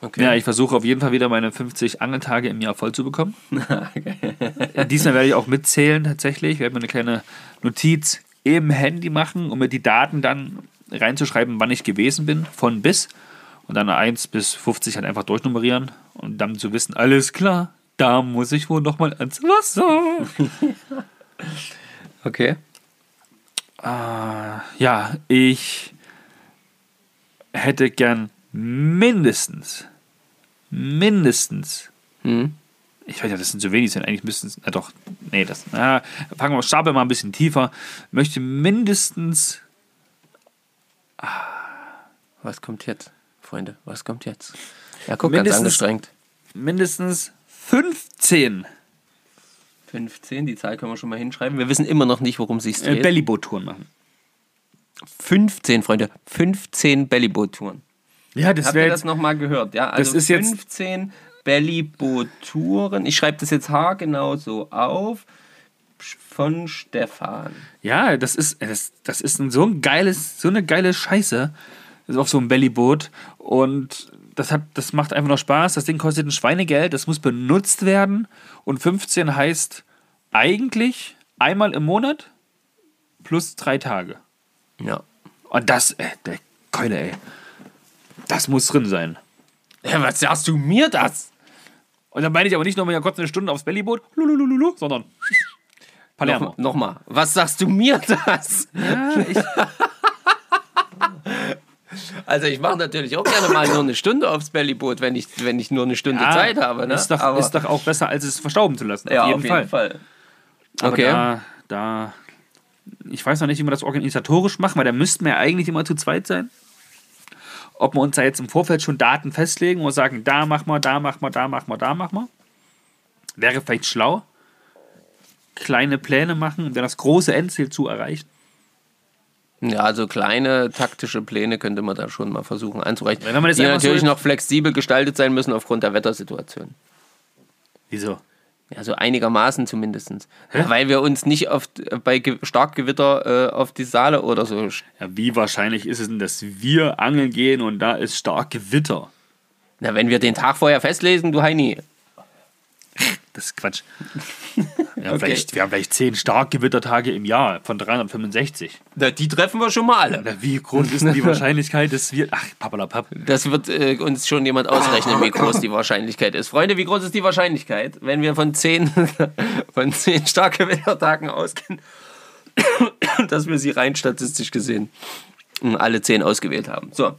Okay. Ja, ich versuche auf jeden Fall wieder meine 50 Angeltage im Jahr voll zu bekommen. <laughs> Diesmal werde ich auch mitzählen tatsächlich. Ich werde mir eine kleine Notiz im Handy machen, um mir die Daten dann reinzuschreiben, wann ich gewesen bin, von bis. Und dann 1 bis 50 halt einfach durchnummerieren und dann zu wissen, alles klar, da muss ich wohl nochmal ans Wasser. <laughs> Okay. Ja, ich hätte gern mindestens, mindestens, Hm. ich weiß ja, das sind zu wenig, sind eigentlich müssten es, na doch, nee, das, na, fangen wir, stapeln mal ein bisschen tiefer, möchte mindestens, Was kommt jetzt, Freunde? Was kommt jetzt? Ja, guck, ganz angestrengt. mindestens 15 15, die Zahl können wir schon mal hinschreiben. Wir wissen immer noch nicht, worum es sich äh, dreht. Bellyboot-Touren machen. 15, Freunde. 15 Bellyboot-Touren. Ja, das Habt ihr das nochmal gehört? Ja, also ist jetzt- 15 Bellyboot-Touren. Ich schreibe das jetzt haargenau so auf. Von Stefan. ja, das ist, das, das ist ein, so ein geiles, so eine geile Scheiße. Das ist auf so einem Bellyboot und das, hat, das macht einfach noch Spaß. Das Ding kostet ein Schweinegeld, das muss benutzt werden. Und 15 heißt eigentlich einmal im Monat plus drei Tage. Ja. Und das, ey, der Keule, ey. Das muss drin sein. ja. Was sagst du mir das? Und dann meine ich aber nicht nur mal kurz eine Stunde aufs Bellyboot, lulululu, sondern <laughs> Palermo. Noch, Nochmal. Was sagst du mir das? Ja, ich, <laughs> Also ich mache natürlich auch gerne mal nur eine Stunde aufs Bellyboot, wenn ich, wenn ich nur eine Stunde Ja, Zeit habe. Ne? Ist, doch, Aber, ist doch auch besser, als es verstauben zu lassen. ja, auf jeden Fall. Aber Okay. da, da, ich weiß noch nicht, wie wir das organisatorisch machen, weil da müssten wir ja eigentlich immer zu zweit sein. Ob wir uns da jetzt im Vorfeld schon Daten festlegen und sagen, da machen wir, da machen wir, da machen wir, da machen wir. Wäre vielleicht schlau. Kleine Pläne machen, um dann das große Endziel zu erreichen. Ja, also kleine taktische Pläne könnte man da schon mal versuchen einzureichen. Wenn man das die so natürlich jetzt- noch flexibel gestaltet sein müssen aufgrund der Wettersituation. Wieso? Ja, so einigermaßen zumindest. Ja, weil wir uns nicht auf, bei Ge Starkgewitter äh, auf die Saale oder so. Ja, wie wahrscheinlich ist es denn, dass wir angeln gehen und da ist stark Gewitter? Na, wenn wir den Tag vorher festlesen, du Heini. Das ist Quatsch. <laughs> Wir haben, vielleicht, wir haben vielleicht zehn Starkgewittertage im Jahr von 365. Na, die treffen wir schon mal alle. Na, wie groß ist denn die <laughs> Wahrscheinlichkeit, dass wir. Ach, papalapap. Das wird äh, uns schon jemand ausrechnen, wie groß die Wahrscheinlichkeit ist. Freunde, wie groß ist die Wahrscheinlichkeit, wenn wir von zehn, <laughs> von zehn Starkgewittertagen ausgehen, <coughs> dass wir sie rein statistisch gesehen äh, alle zehn ausgewählt haben. So.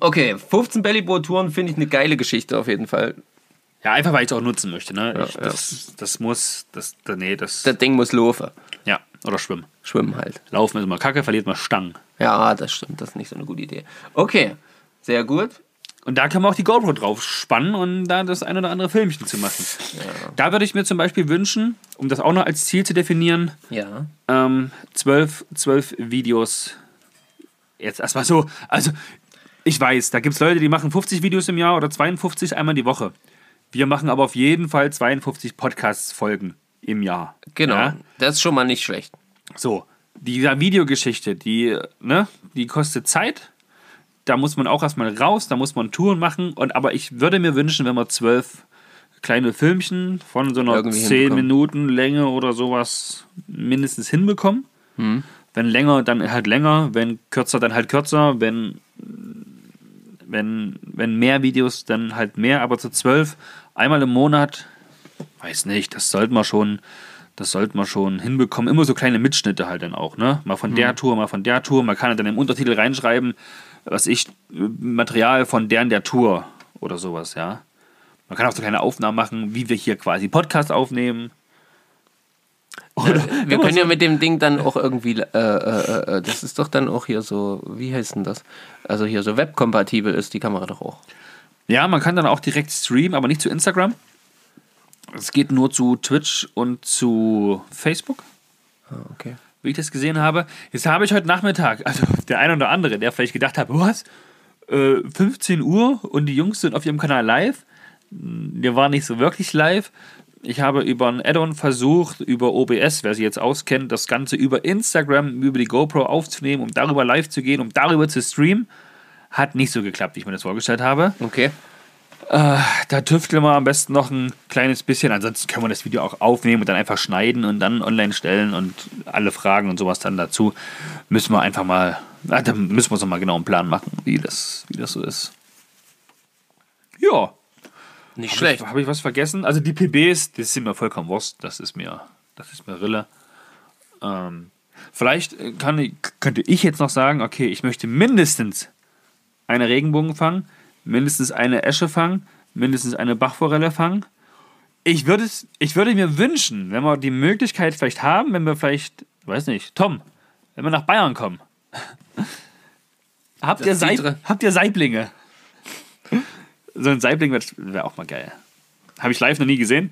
Okay, 15 Bellyboot-Touren finde ich eine geile Geschichte auf jeden Fall. Ja, einfach weil ich es auch nutzen möchte. Ne? Ja, ich, ja. das, das muss. Das, nee, das. Das Ding muss laufen. ja, oder schwimmen. Schwimmen halt. Laufen ist immer kacke, verliert man Stangen. Ja, das stimmt. Das ist nicht so eine gute Idee. Okay, sehr gut. Und da kann man auch die GoPro drauf spannen und da das ein oder andere Filmchen zu machen. Da würde ich mir zum Beispiel wünschen, um das auch noch als Ziel zu definieren, Ja. ähm, zwölf, zwölf Videos. Jetzt erstmal so. Also, ich weiß, da gibt es Leute, die machen 50 Videos im Jahr oder 52 einmal die Woche. Wir machen aber auf jeden Fall 52 Podcast-Folgen im Jahr. Genau. Ja? Das ist schon mal nicht schlecht. So, die Videogeschichte, die, ne, die kostet Zeit. Da muss man auch erstmal raus, da muss man Touren machen. Und, aber ich würde mir wünschen, wenn wir zwölf kleine Filmchen von so einer Irgendwie 10 hinbekommen. Minuten Länge oder sowas mindestens hinbekommen. Hm. Wenn länger, dann halt länger. Wenn kürzer, dann halt kürzer. Wenn, wenn, wenn mehr Videos, dann halt mehr. Aber zu zwölf, einmal im Monat, weiß nicht, das sollten wir schon, das sollten wir schon hinbekommen. Immer so kleine Mitschnitte halt dann auch, ne? Mal von der Tour, mal von der Tour. Man kann dann im Untertitel reinschreiben, was ich, Material von der und der Tour oder sowas, ja. Man kann auch so kleine Aufnahmen machen, wie wir hier quasi Podcast aufnehmen. Wir können ja mit dem Ding dann auch irgendwie, äh, äh, äh, das ist doch dann auch hier so, wie heißt denn das? Also hier so webkompatibel ist die Kamera doch auch. Ja, man kann dann auch direkt streamen, aber nicht zu Instagram. Es geht nur zu Twitch und zu Facebook, Ah, okay. wie ich das gesehen habe. Jetzt habe ich heute Nachmittag, also der eine oder andere, der vielleicht gedacht hat, was? Äh, 15 Uhr und die Jungs sind auf ihrem Kanal live. Der war nicht so wirklich live. Ich habe über ein Add-on versucht, über OBS, wer sich jetzt auskennt, das Ganze über Instagram, über die GoPro aufzunehmen, um darüber live zu gehen, um darüber zu streamen. Hat nicht so geklappt, wie ich mir das vorgestellt habe. Okay. Da tüfteln wir am besten noch ein kleines bisschen. Ansonsten können wir das Video auch aufnehmen und dann einfach schneiden und dann online stellen und alle Fragen und sowas dann dazu. Müssen wir einfach mal, ah, da müssen wir uns noch mal genau einen Plan machen, wie das, wie das so ist. Ja, Nicht habe schlecht. ich, hab ich was vergessen? Also die PBs, das sind mir vollkommen Wurst. Das ist mir, das ist mir Rille. Ähm, vielleicht äh, kann ich, könnte ich jetzt noch sagen, okay, ich möchte mindestens eine Regenbogen fangen, mindestens eine Esche fangen, mindestens eine Bachforelle fangen. Ich würde, es, ich würde mir wünschen, wenn wir die Möglichkeit vielleicht haben, wenn wir vielleicht, weiß nicht, Tom, wenn wir nach Bayern kommen. <laughs> habt, ihr Das Seib, habt ihr Saiblinge? So ein Saibling wäre wär auch mal geil. Habe ich live noch nie gesehen.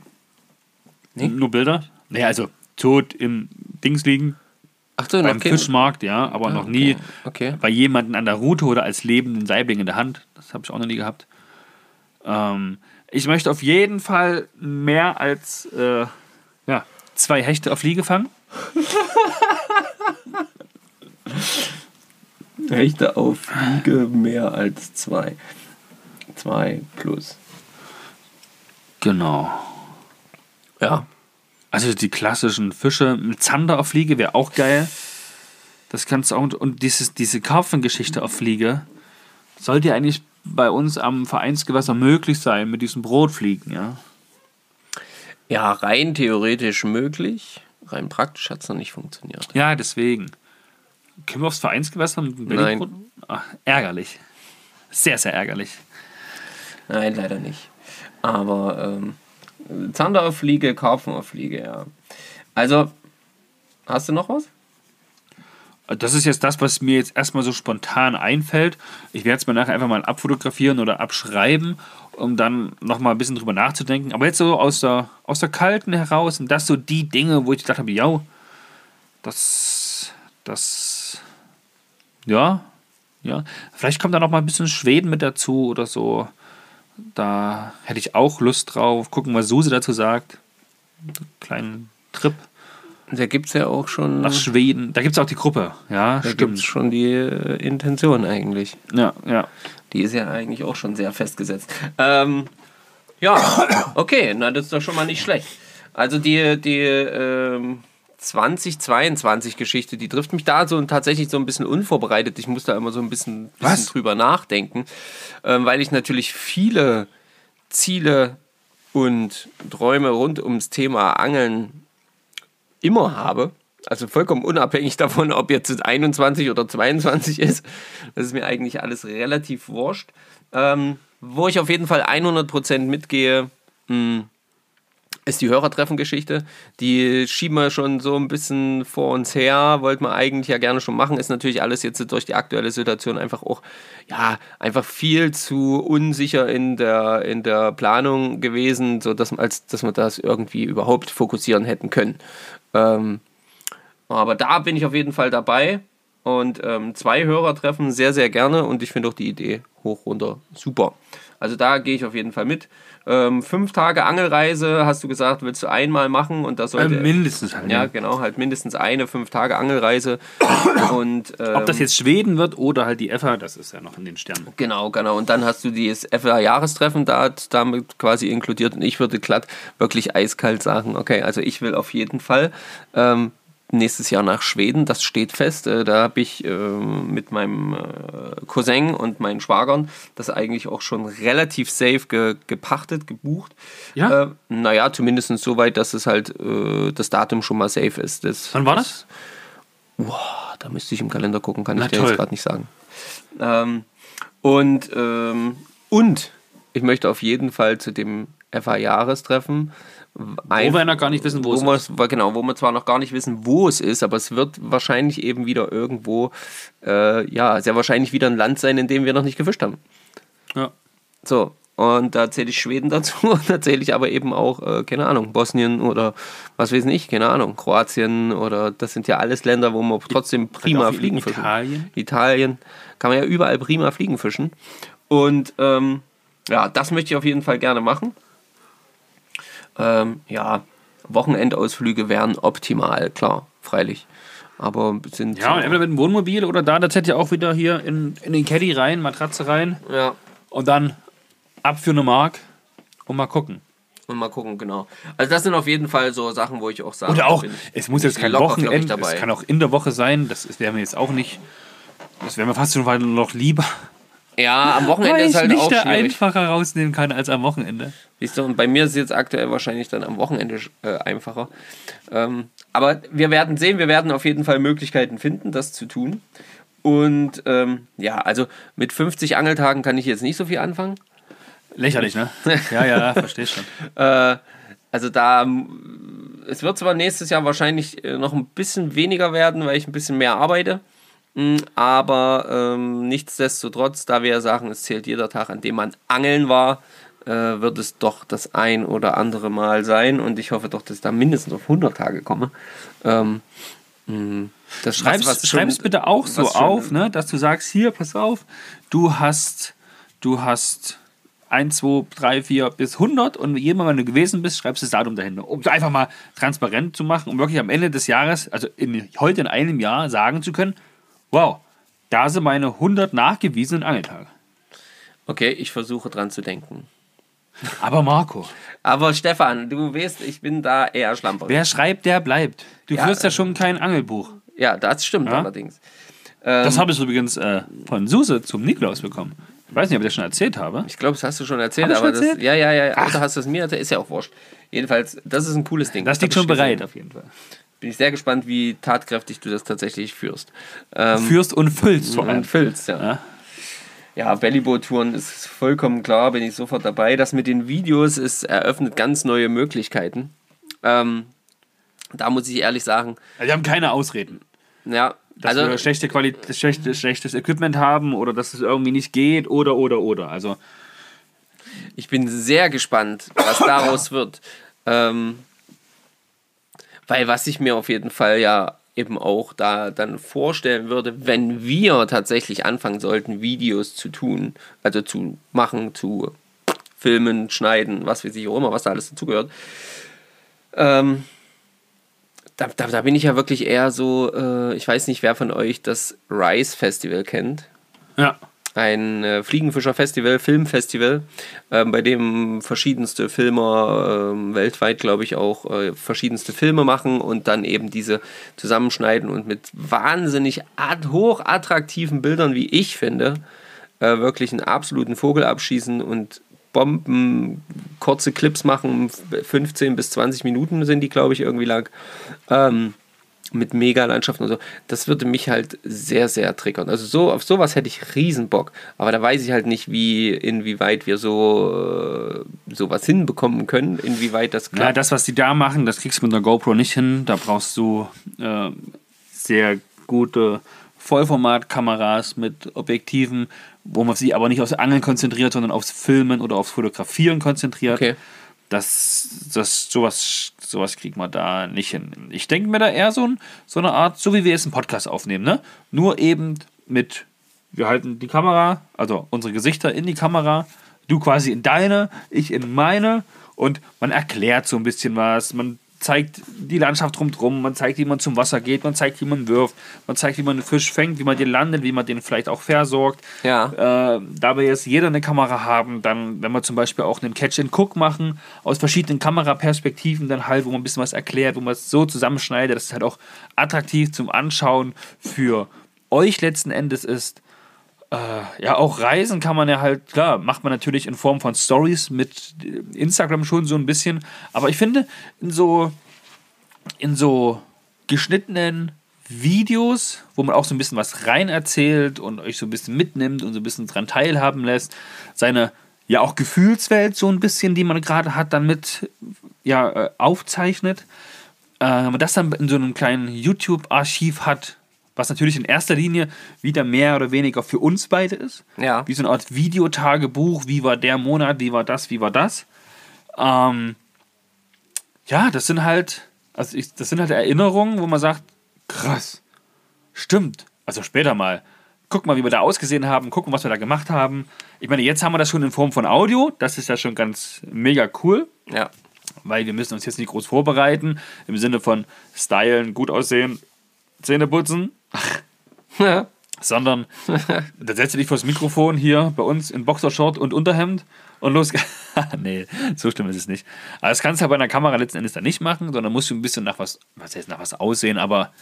Nee? Nur Bilder. Naja, also tot im Dings liegen, Ach so, beim kein- Fischmarkt, ja, aber noch nie Okay. bei jemandem an der Route oder als lebenden Saibling in der Hand. Das habe ich auch noch nie gehabt. Ähm, ich möchte auf jeden Fall mehr als äh, ja, zwei Hechte auf Liege fangen. <laughs> Hechte auf Liege mehr als zwei. Zwei plus. Genau. Ja. Also die klassischen Fische. Ein Zander auf Liege wäre auch geil. Das kannst du auch. Und dieses, diese Karpfengeschichte auf Liege sollte ja eigentlich bei uns am Vereinsgewässer möglich sein mit diesen Brotfliegen, ja. Ja, rein theoretisch möglich. Rein praktisch hat es noch nicht funktioniert. Ja, deswegen. Können wir aufs Vereinsgewässer mit dem Nein. Ach, ärgerlich. Sehr, sehr ärgerlich. Nein, leider nicht. Aber ähm, Zander auf Fliege, Karpfen auf Fliege, ja. Also, hast du noch was? Das ist jetzt das, was mir jetzt erstmal so spontan einfällt. Ich werde es mir nachher einfach mal abfotografieren oder abschreiben, um dann nochmal ein bisschen drüber nachzudenken. Aber jetzt so aus der, aus der Kalten heraus sind das so die Dinge, wo ich gedacht habe, ja, das, das, ja, ja. Vielleicht kommt da noch mal ein bisschen Schweden mit dazu oder so. Da hätte ich auch Lust drauf. Gucken, was Suse dazu sagt. Kleinen Trip Da gibt es ja auch schon. nach Schweden. Da gibt es auch die Gruppe, ja, da gibt es schon die äh, Intention eigentlich. Ja, ja. Die ist ja eigentlich auch schon sehr festgesetzt. Ähm, ja, <coughs> okay, na das ist doch schon mal nicht schlecht. Also die, die ähm, 2022-Geschichte, die trifft mich da so und tatsächlich so ein bisschen unvorbereitet. Ich muss da immer so ein bisschen, bisschen drüber nachdenken, ähm, weil ich natürlich viele Ziele und Träume rund ums Thema Angeln immer habe. Also vollkommen unabhängig davon, ob jetzt 21 oder 22 ist. Das ist mir eigentlich alles relativ wurscht. Ähm, wo ich auf jeden Fall 100% mitgehe, mh, ist die Hörertreffen-Geschichte. Die schieben wir schon so ein bisschen vor uns her, wollten wir eigentlich ja gerne schon machen. Ist natürlich alles jetzt durch die aktuelle Situation einfach auch, ja, einfach viel zu unsicher in der, in der Planung gewesen, sodass als, dass wir das irgendwie überhaupt fokussieren hätten können. Ähm, aber da bin ich auf jeden Fall dabei. Und ähm, zwei Hörertreffen sehr, sehr gerne. Und ich finde auch die Idee hoch runter super. Also da gehe ich auf jeden Fall mit. Ähm, fünf Tage Angelreise, hast du gesagt, willst du einmal machen und das sollte. Äh, mindestens halt. ja, genau, halt mindestens eine fünf Tage Angelreise. <coughs> und, ähm, Ob das jetzt Schweden wird oder halt die EFA, das ist ja noch in den Sternen. Genau, genau. Und dann hast du dieses FA-Jahrestreffen da damit quasi inkludiert. Und ich würde glatt wirklich eiskalt sagen, okay, also ich will auf jeden Fall ähm, nächstes Jahr nach Schweden, das steht fest. Äh, da habe ich äh, mit meinem äh, Cousin und meinen Schwagern das eigentlich auch schon relativ safe ge gepachtet, gebucht. Ja? Äh, naja, zumindest so weit, dass es halt das Datum schon mal safe ist. Das, Wann war das? Boah, da müsste ich im Kalender gucken, kann Na ich dir toll. jetzt gerade nicht sagen. Ähm, und, ähm, und ich möchte auf jeden Fall zu dem FA-Jahrestreffen Wo wir noch gar nicht wissen, wo, wo es ist. wir, genau, wo wir zwar noch gar nicht wissen, wo es ist, aber es wird wahrscheinlich eben wieder irgendwo, äh, ja, sehr wahrscheinlich wieder ein Land sein, in dem wir noch nicht gefischt haben. Ja. So, und da zähle ich Schweden <laughs> dazu, und da zähle ich aber eben auch, äh, keine Ahnung, Bosnien oder was weiß ich, keine Ahnung, Kroatien oder das sind ja alles Länder, wo man trotzdem prima fliegen fischen. Italien? Italien kann man ja überall prima fliegen fischen. Und ähm, ja, das möchte ich auf jeden Fall gerne machen. Ähm, ja, Wochenendausflüge wären optimal, klar, freilich. Aber sind. Ja, entweder mit dem Wohnmobil oder da, das hätte ja auch wieder hier in, in den Caddy rein, Matratze rein ja. und dann ab für eine Mark und mal gucken. Und mal gucken, genau. Also das sind auf jeden Fall so Sachen, wo ich auch sage. Oder auch, bin es muss jetzt kein Wochenende, dabei. es kann auch in der Woche sein, das wäre mir jetzt auch nicht, das wäre mir fast schon noch lieber. Ja, am Wochenende ist halt nicht auch schwierig. einfacher rausnehmen kann als am Wochenende. Siehst du, und bei mir ist es jetzt aktuell wahrscheinlich dann am Wochenende äh, einfacher. Ähm, aber wir werden sehen, wir werden auf jeden Fall Möglichkeiten finden, das zu tun. Und ähm, ja, also mit 50 Angeltagen kann ich jetzt nicht so viel anfangen. Lächerlich, ne? <laughs> ja, ja, verstehe schon. Äh, also da, m, es wird zwar nächstes Jahr wahrscheinlich äh, noch ein bisschen weniger werden, weil ich ein bisschen mehr arbeite. Aber ähm, nichtsdestotrotz, da wir ja sagen, es zählt jeder Tag, an dem man angeln war, äh, wird es doch das ein oder andere Mal sein. Und ich hoffe doch, dass ich da mindestens auf 100 Tage komme. Ähm, das Schreib's, was- was schon- schreib's bitte auch so auf, ne, dass du sagst, hier, pass auf, du hast, du hast 1, 2, 3, 4 bis 100 und Mal, wenn du gewesen bist, schreibst du das Datum dahinter, um es einfach mal transparent zu machen, um wirklich am Ende des Jahres, also in, heute in einem Jahr, sagen zu können, wow, da sind meine 100 nachgewiesenen Angeltage. Okay, ich versuche dran zu denken. Aber Marco, Aber Stefan, du weißt, ich bin da eher schlamperig. wer schreibt, der bleibt. Du Ja, führst ja schon kein Angelbuch. Ja, das stimmt Ja? allerdings. Ähm, Das habe ich übrigens äh, von Suse zum Nikolaus bekommen. Ich weiß nicht, ob ich das schon erzählt habe. Ich glaube, das hast du schon erzählt, Hab aber schon das. erzählt? Ja, ja, ja. Oder hast du es mir erzählt? Ist ja auch wurscht. Jedenfalls, das ist ein cooles Ding. Das hab liegt schon bereit, auf jeden Fall. Bin ich sehr gespannt, wie tatkräftig du das tatsächlich führst. Ähm, Führst und füllst vor allem. und füllst, ja. Ja. Ja, Bellyboot-Touren ist vollkommen klar, bin ich sofort dabei. Das mit den Videos ist, eröffnet ganz neue Möglichkeiten. Ähm, da muss ich ehrlich sagen, Wir haben keine Ausreden. ja, Dass also wir schlechte Qualität, schlechte, schlechtes Equipment haben oder dass es irgendwie nicht geht oder, oder, oder. Also, Ich bin sehr gespannt, was daraus wird. Ähm, weil was ich mir auf jeden Fall ja eben auch da dann vorstellen würde, wenn wir tatsächlich anfangen sollten, Videos zu tun, also zu machen, zu filmen, schneiden, was weiß ich auch immer, was da alles dazugehört. Ähm, da, da, da bin ich ja wirklich eher so, äh, ich weiß nicht, wer von euch das Rise Festival kennt ja. Ein äh, Fliegenfischer-Festival, Filmfestival, ähm, bei dem verschiedenste Filmer ähm, weltweit, glaube ich, auch äh, verschiedenste Filme machen und dann eben diese zusammenschneiden und mit wahnsinnig ad hoch attraktiven Bildern, wie ich finde, äh, wirklich einen absoluten Vogel abschießen und Bomben, kurze Clips machen, 15 bis 20 Minuten sind die, glaube ich, irgendwie lang. Ähm, mit Mega-Landschaften und so, das würde mich halt sehr, sehr triggern. Also so, auf sowas hätte ich riesen Bock. Aber da weiß ich halt nicht, wie, inwieweit wir so sowas hinbekommen können, inwieweit das Ja, klappt. das, was die da machen, das kriegst du mit einer GoPro nicht hin. Da brauchst du äh, sehr gute Vollformatkameras mit Objektiven, wo man sich aber nicht aufs Angeln konzentriert, sondern aufs Filmen oder aufs Fotografieren konzentriert. Okay. Das, das, sowas, sowas kriegt man da nicht hin. Ich denke mir da eher so, ein, so eine Art, so wie wir jetzt einen Podcast aufnehmen, ne? Nur eben mit, wir halten die Kamera, also unsere Gesichter in die Kamera, du quasi in deine, ich in meine und man erklärt so ein bisschen was, man zeigt die Landschaft rundherum, man zeigt, wie man zum Wasser geht, man zeigt, wie man wirft, man zeigt, wie man einen Fisch fängt, wie man den landet, wie man den vielleicht auch versorgt. Ja. Äh, da wir jetzt jeder eine Kamera haben, dann, wenn wir zum Beispiel auch einen Catch-and-Cook machen, aus verschiedenen Kameraperspektiven, dann halt, wo man ein bisschen was erklärt, wo man es so zusammenschneidet, dass es halt auch attraktiv zum Anschauen für euch letzten Endes ist. Äh, ja, auch Reisen kann man ja halt, klar, macht man natürlich in Form von Stories mit Instagram schon so ein bisschen, aber ich finde, in so, in so geschnittenen Videos, wo man auch so ein bisschen was rein erzählt und euch so ein bisschen mitnimmt und so ein bisschen dran teilhaben lässt, seine ja auch Gefühlswelt so ein bisschen, die man gerade hat, dann mit ja, äh, aufzeichnet. Äh, das dann in so einem kleinen YouTube-Archiv hat, was natürlich in erster Linie wieder mehr oder weniger für uns beide ist. Ja. Wie so eine Art Videotagebuch, wie war der Monat, wie war das, wie war das. Ähm, ja, das sind halt, also ich, das sind halt Erinnerungen, wo man sagt, krass, stimmt. Also später mal. Guck mal, wie wir da ausgesehen haben, gucken, was wir da gemacht haben. Ich meine, jetzt haben wir das schon in Form von Audio. Das ist ja schon ganz mega cool Ja. weil wir müssen uns jetzt nicht groß vorbereiten, im Sinne von stylen, gut aussehen, Zähne putzen, ja. sondern <laughs> da setzt du dich vors Mikrofon hier bei uns in Boxershort und Unterhemd und los. <laughs> nee, so schlimm ist es nicht. Aber das kannst du ja bei einer Kamera letzten Endes dann nicht machen, sondern musst du ein bisschen nach was, was heißt nach was aussehen, aber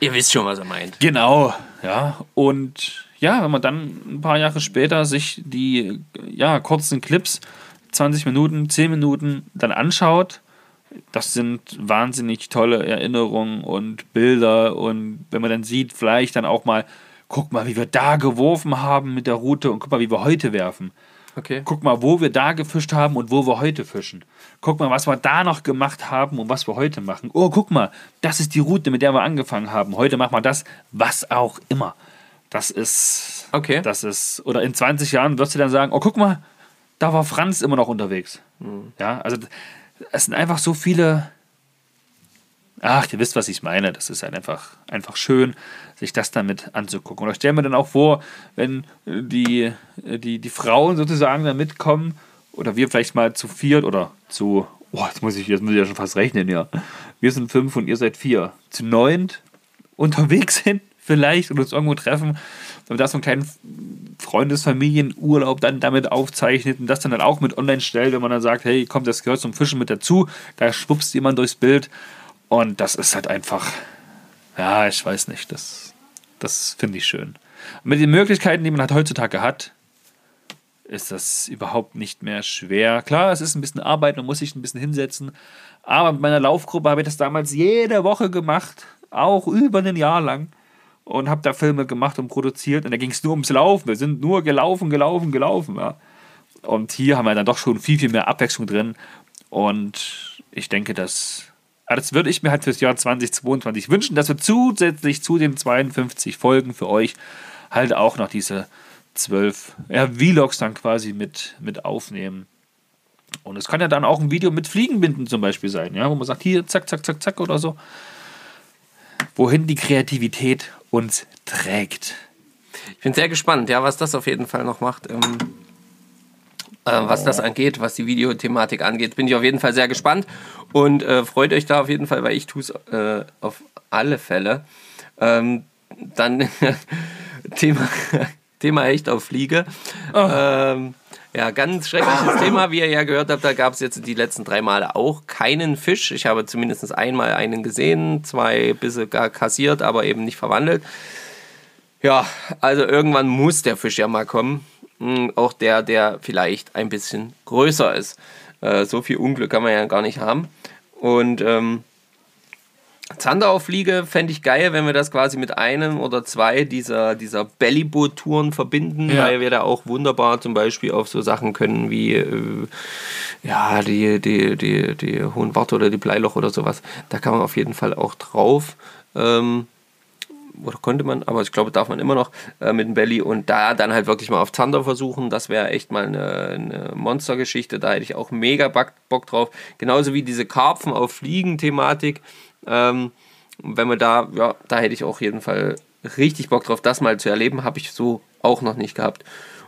Ihr wisst schon, was er meint. Genau, ja. Und ja, wenn man dann ein paar Jahre später sich die ja, kurzen Clips, 20 Minuten, 10 Minuten, dann anschaut, das sind wahnsinnig tolle Erinnerungen und Bilder. Und wenn man dann sieht, vielleicht dann auch mal, guck mal, wie wir da geworfen haben mit der Route und guck mal, wie wir heute werfen. Okay. Guck mal, wo wir da gefischt haben und wo wir heute fischen. Guck mal, was wir da noch gemacht haben und was wir heute machen. Oh, guck mal, das ist die Route, mit der wir angefangen haben. Heute machen wir das, was auch immer. Das ist. Okay. Das ist. Oder in 20 Jahren wirst du dann sagen: Oh, guck mal, da war Franz immer noch unterwegs. Ja, also es sind einfach so viele. Ach, ihr wisst, was ich meine. Das ist halt einfach, einfach schön, sich das damit anzugucken. Und ich stelle mir dann auch vor, wenn die, die, die Frauen sozusagen da mitkommen, oder wir vielleicht mal zu viert oder zu, oh, jetzt muss ich, jetzt muss ich ja schon fast rechnen, ja. Wir sind fünf und ihr seid vier. Zu neunt unterwegs sind, vielleicht, und uns irgendwo treffen, wenn wir da so einen kleinen Freundesfamilienurlaub dann damit aufzeichnet und das dann, dann auch mit online stellt, wenn man dann sagt, hey, kommt, das gehört zum Fischen mit dazu, da schwuppst jemand durchs Bild und das ist halt einfach, ja, ich weiß nicht, das, das finde ich schön. Mit den Möglichkeiten, die man halt heutzutage hat, ist das überhaupt nicht mehr schwer. Klar, es ist ein bisschen Arbeit, man muss sich ein bisschen hinsetzen, aber mit meiner Laufgruppe habe ich das damals jede Woche gemacht, auch über ein Jahr lang und habe da Filme gemacht und produziert und da ging es nur ums Laufen. Wir sind nur gelaufen, gelaufen, gelaufen. Ja. Und hier haben wir dann doch schon viel, viel mehr Abwechslung drin und ich denke, dass das würde ich mir halt fürs Jahr 2022 wünschen, dass wir zusätzlich zu den 52 Folgen für euch halt auch noch diese zwölf ja, Vlogs dann quasi mit, mit aufnehmen. Und es kann ja dann auch ein Video mit Fliegenbinden zum Beispiel sein, ja, wo man sagt, hier, zack, zack, zack, zack oder so. Wohin die Kreativität uns trägt. Ich bin sehr gespannt, ja, was das auf jeden Fall noch macht. Ähm, äh, was das angeht, was die Videothematik angeht, bin ich auf jeden Fall sehr gespannt und äh, freut euch da auf jeden Fall, weil ich tue es äh, auf alle Fälle. Ähm, dann <laughs> Thema, Thema echt auf Fliege. Ähm, ja, ganz schreckliches Thema, wie ihr ja gehört habt, da gab es jetzt die letzten drei Male auch keinen Fisch. Ich habe zumindest einmal einen gesehen, zwei bisschen gar kassiert, aber eben nicht verwandelt. Ja, also irgendwann muss der Fisch ja mal kommen. Hm, Auch der, der vielleicht ein bisschen größer ist. Äh, so viel Unglück kann man ja gar nicht haben. Und ähm, Zanderaufliege fände ich geil, wenn wir das quasi mit einem oder zwei dieser, dieser Bellyboot-Touren verbinden, Ja. weil wir da auch wunderbar zum Beispiel auf so Sachen können wie äh, ja, die, die, die, die Hohen Warte oder die Bleiloch oder sowas, da kann man auf jeden Fall auch drauf. Ähm, oder konnte man, aber ich glaube, darf man immer noch äh, mit dem Belly und da dann halt wirklich mal auf Zander versuchen. Das wäre echt mal eine, eine Monstergeschichte. Da hätte ich auch mega Bock drauf. Genauso wie diese Karpfen auf Fliegen-Thematik. Ähm, wenn man da, ja, da hätte ich auch jeden Fall richtig Bock drauf, das mal zu erleben. Habe ich so auch noch nicht gehabt.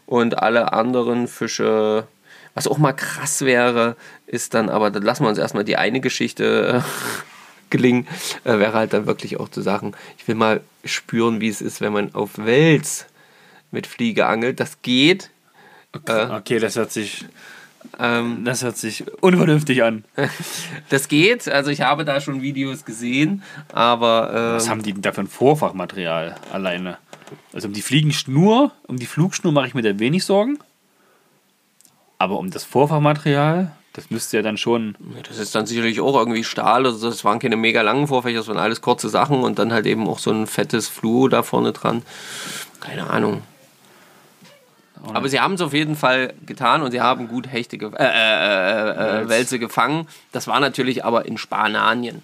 Und alle anderen Fische, was auch mal krass wäre, ist dann, aber dann lassen wir uns erstmal die eine Geschichte. Äh, <laughs> gelingen, äh, wäre halt dann wirklich auch zu sagen, ich will mal spüren, wie es ist, wenn man auf Wels mit Fliege angelt. Das geht. Okay, äh, okay das hört sich. Ähm, das hört sich unvernünftig an. <laughs> das geht, also ich habe da schon Videos gesehen, aber. Ähm, Was haben die denn da für ein Vorfachmaterial alleine? Also um die Fliegenschnur, um die Flugschnur mache ich mir da wenig Sorgen. Aber um das Vorfachmaterial, das müsste ja dann schon. Das ist dann sicherlich auch irgendwie Stahl. Also das waren keine mega langen Vorfächer, das waren alles kurze Sachen und dann halt eben auch so ein fettes Fluo da vorne dran. Keine Ahnung. Aber sie haben es auf jeden Fall getan und sie haben gut Hechte, äh, äh, äh, Wälze gefangen. Das war natürlich aber in Spanien.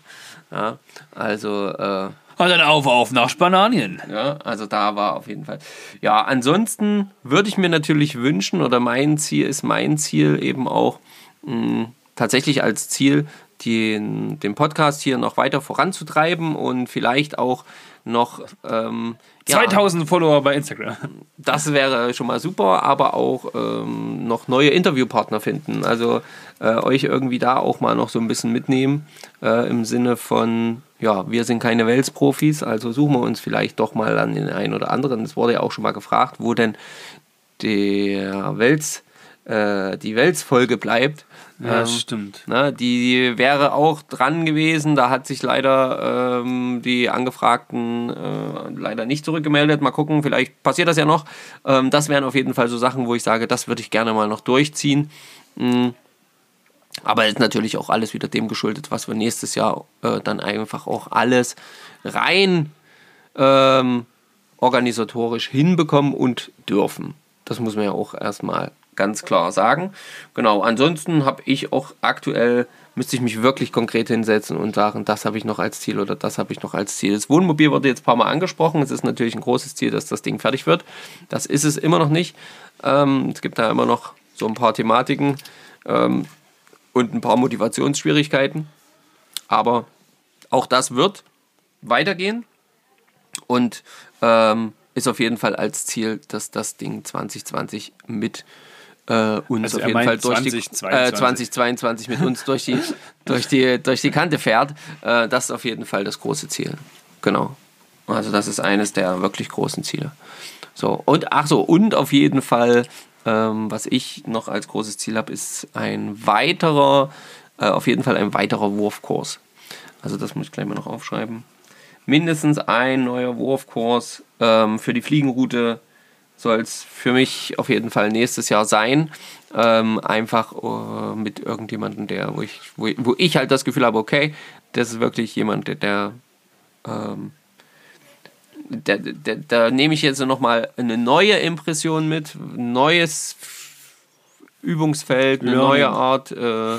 Ja, also. Äh, und dann auf, auf nach Spanien. Ja, also da war auf jeden Fall. Ja, ansonsten würde ich mir natürlich wünschen, oder mein Ziel ist mein Ziel eben auch, mh, tatsächlich als Ziel, den, den Podcast hier noch weiter voranzutreiben und vielleicht auch noch ähm, ja, 2000 Follower bei Instagram. Das wäre schon mal super, aber auch ähm, noch neue Interviewpartner finden. Also äh, euch irgendwie da auch mal noch so ein bisschen mitnehmen äh, im Sinne von, ja, wir sind keine Welsprofis, also suchen wir uns vielleicht doch mal an den einen oder anderen. Es wurde ja auch schon mal gefragt, wo denn der Wels, äh, die Wels-Folge bleibt. Ja, ähm, stimmt. Na, die wäre auch dran gewesen. Da hat sich leider ähm, die Angefragten äh, leider nicht zurückgemeldet. Mal gucken, vielleicht passiert das ja noch. Ähm, das wären auf jeden Fall so Sachen, wo ich sage, das würde ich gerne mal noch durchziehen. Mhm. Aber ist natürlich auch alles wieder dem geschuldet, was wir nächstes Jahr äh, dann einfach auch alles rein ähm, organisatorisch hinbekommen und dürfen. Das muss man ja auch erstmal ganz klar sagen. Genau, ansonsten habe ich auch aktuell, müsste ich mich wirklich konkret hinsetzen und sagen, das habe ich noch als Ziel oder das habe ich noch als Ziel. Das Wohnmobil wurde jetzt ein paar Mal angesprochen. Es ist natürlich ein großes Ziel, dass das Ding fertig wird. Das ist es immer noch nicht. Ähm, es gibt da immer noch so ein paar Thematiken ähm, und ein paar Motivationsschwierigkeiten. Aber auch das wird weitergehen und ähm, ist auf jeden Fall als Ziel, dass das Ding 2020 mit äh, uns also auf jeden Fall durch 20, die, äh, 2022 mit uns durch die, durch die, durch die Kante fährt. Äh, das ist auf jeden Fall das große Ziel. Genau. Also das ist eines der wirklich großen Ziele. So, und ach so, und auf jeden Fall, ähm, was ich noch als großes Ziel habe, ist ein weiterer, äh, auf jeden Fall ein weiterer Wurfkurs. Also das muss ich gleich mal noch aufschreiben. Mindestens ein neuer Wurfkurs ähm, für die Fliegenroute soll es für mich auf jeden Fall nächstes Jahr sein. Ähm, einfach uh, mit irgendjemandem, der, wo ich, wo, wo, ich halt das Gefühl habe, okay, das ist wirklich jemand, der, der ähm, da, da, da nehme ich jetzt nochmal eine neue Impression mit, ein neues Übungsfeld, eine Learning. neue Art äh, äh,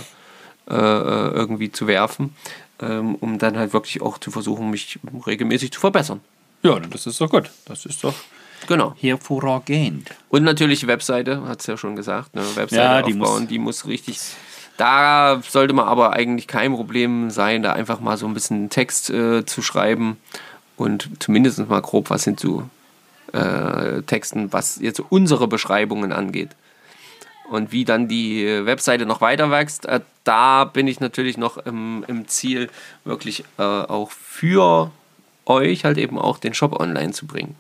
irgendwie zu werfen, ähm, um dann halt wirklich auch zu versuchen, mich regelmäßig zu verbessern. Ja, das ist doch gut. Das ist doch Genau. Hervorragend. Und natürlich Webseite, hat es ja schon gesagt. Ne? Webseite ja, die aufbauen, muss die muss richtig. Da sollte man aber eigentlich kein Problem sein, da einfach mal so ein bisschen Text äh, zu schreiben und zumindest mal grob was hinzu äh, texten, was jetzt unsere Beschreibungen angeht. Und wie dann die Webseite noch weiter wächst, äh, da bin ich natürlich noch im, im Ziel, wirklich äh, auch für euch halt eben auch den Shop online zu bringen.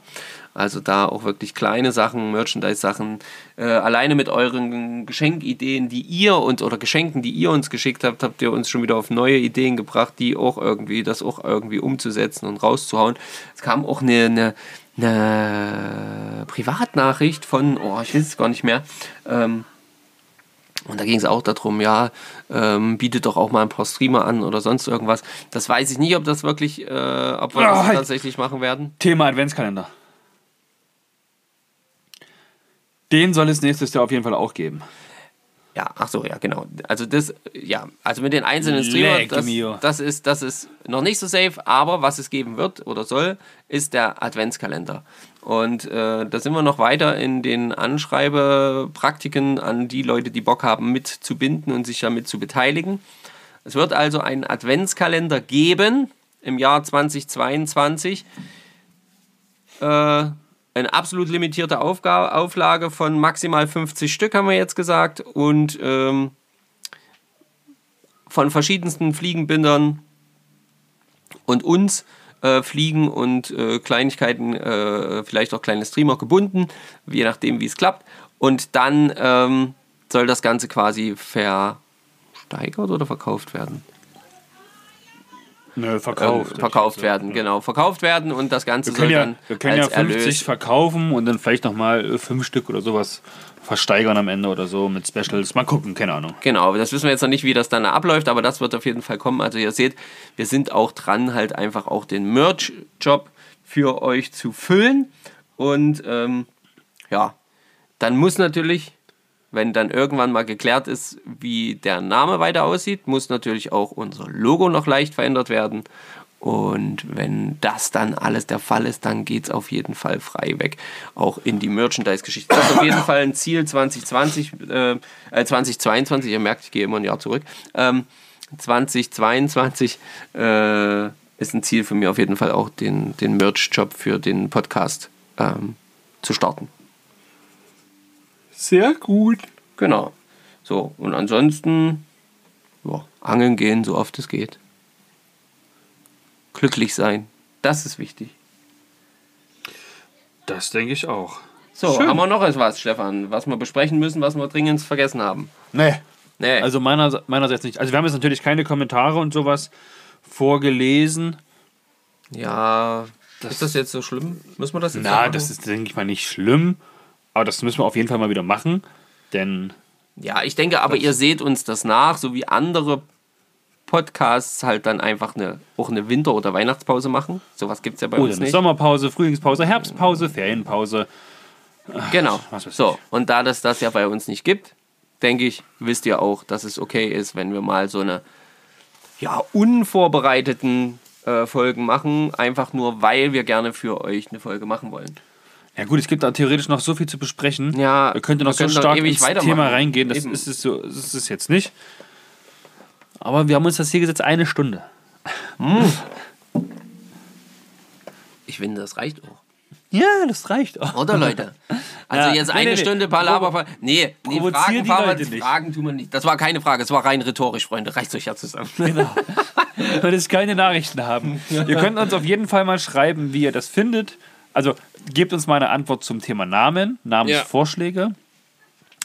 Also da auch wirklich kleine Sachen, Merchandise-Sachen, äh, alleine mit euren Geschenkideen, die ihr uns oder Geschenken, die ihr uns geschickt habt, habt ihr uns schon wieder auf neue Ideen gebracht, die auch irgendwie, das auch irgendwie umzusetzen und rauszuhauen. Es kam auch eine, eine, eine Privatnachricht von, oh, ich weiß es gar nicht mehr, ähm, und da ging es auch darum, ja, ähm, bietet doch auch mal ein paar Streamer an oder sonst irgendwas. Das weiß ich nicht, ob das wirklich, äh, ob wir oh, das halt. tatsächlich machen werden. Thema Adventskalender. Den soll es nächstes Jahr auf jeden Fall auch geben. Ja, ach so, ja, genau. Also das, ja, also mit den einzelnen Streamern, das, das, ist, das ist noch nicht so safe, aber was es geben wird oder soll, ist der Adventskalender. Und äh, da sind wir noch weiter in den Anschreibepraktiken an die Leute, die Bock haben, mitzubinden und sich damit zu beteiligen. Es wird also einen Adventskalender geben im Jahr 2022. Äh, eine absolut limitierte Aufga Auflage von maximal 50 Stück, haben wir jetzt gesagt. Und ähm, von verschiedensten Fliegenbindern und uns äh, Fliegen und äh, Kleinigkeiten, äh, vielleicht auch kleine Streamer gebunden, je nachdem, wie es klappt. Und dann ähm, soll das Ganze quasi versteigert oder verkauft werden? Nö, Ähm, verkauft. verkauft werden, genau. Verkauft werden und das Ganze Wir können, ja, dann wir können ja als 50 Erlös verkaufen und dann vielleicht nochmal fünf Stück oder sowas versteigern am Ende oder so mit Specials. Mal gucken, keine Ahnung. Genau, das wissen wir jetzt noch nicht, wie das dann abläuft, aber das wird auf jeden Fall kommen. Also ihr seht, wir sind auch dran, halt einfach auch den Merch-Job für euch zu füllen. Und ähm, ja, dann muss natürlich, wenn dann irgendwann mal geklärt ist, wie der Name weiter aussieht, muss natürlich auch unser Logo noch leicht verändert werden. Und wenn das dann alles der Fall ist, dann geht es auf jeden Fall frei weg, auch in die Merchandise-Geschichte. Das ist auf jeden Fall ein Ziel 2020, äh, äh, 2022, ihr merkt, ich gehe immer ein Jahr zurück. Ähm, 2022 äh, ist ein Ziel von mir auf jeden Fall auch, den, den Merch-Job für den Podcast ähm, zu starten. Sehr gut. Genau. So, und ansonsten ja, angeln gehen, so oft es geht. Glücklich sein. Das ist wichtig. Das denke ich auch. So, Schön. haben wir noch etwas, Stefan, was wir besprechen müssen, was wir dringend vergessen haben? Nee. Nee. Also meiner, meinerseits nicht. Also wir haben jetzt natürlich keine Kommentare und sowas vorgelesen. ja, ist das jetzt so schlimm? Müssen wir das jetzt Na, das ist, denke ich mal, nicht schlimm. Aber das müssen wir auf jeden Fall mal wieder machen. Denn Ja, ich denke aber, ihr seht uns das nach, so wie andere Podcasts halt dann einfach eine, auch eine Winter- oder Weihnachtspause machen. Sowas gibt es ja bei oh, uns eine nicht. Sommerpause, Frühlingspause, Herbstpause, Ferienpause. Genau. So, ich. und da das das ja bei uns nicht gibt, denke ich, wisst ihr auch, dass es okay ist, wenn wir mal so eine ja, unvorbereiteten äh, Folgen machen, einfach nur, weil wir gerne für euch eine Folge machen wollen. Ja gut, es gibt da theoretisch noch so viel zu besprechen. Ja, wir könnten noch wir so stark ins. Thema reingehen. Das Eben. ist es, so, das ist jetzt nicht. Aber wir haben uns das Ziel gesetzt, eine Stunde. Ich finde, das reicht auch. Ja, das reicht auch. Oder Leute? Also Ja, jetzt nee, eine nee. Stunde Palaver. Nee, nee Fragen, die Leute nicht. Fragen tun wir nicht. Das war keine Frage, es war rein rhetorisch, Freunde. Reicht euch ja zusammen. <laughs> weil es keine Nachrichten haben. <laughs> Ihr könnt uns auf jeden Fall mal schreiben, wie ihr das findet. Also gebt uns mal eine Antwort zum Thema Namen, Namensvorschläge,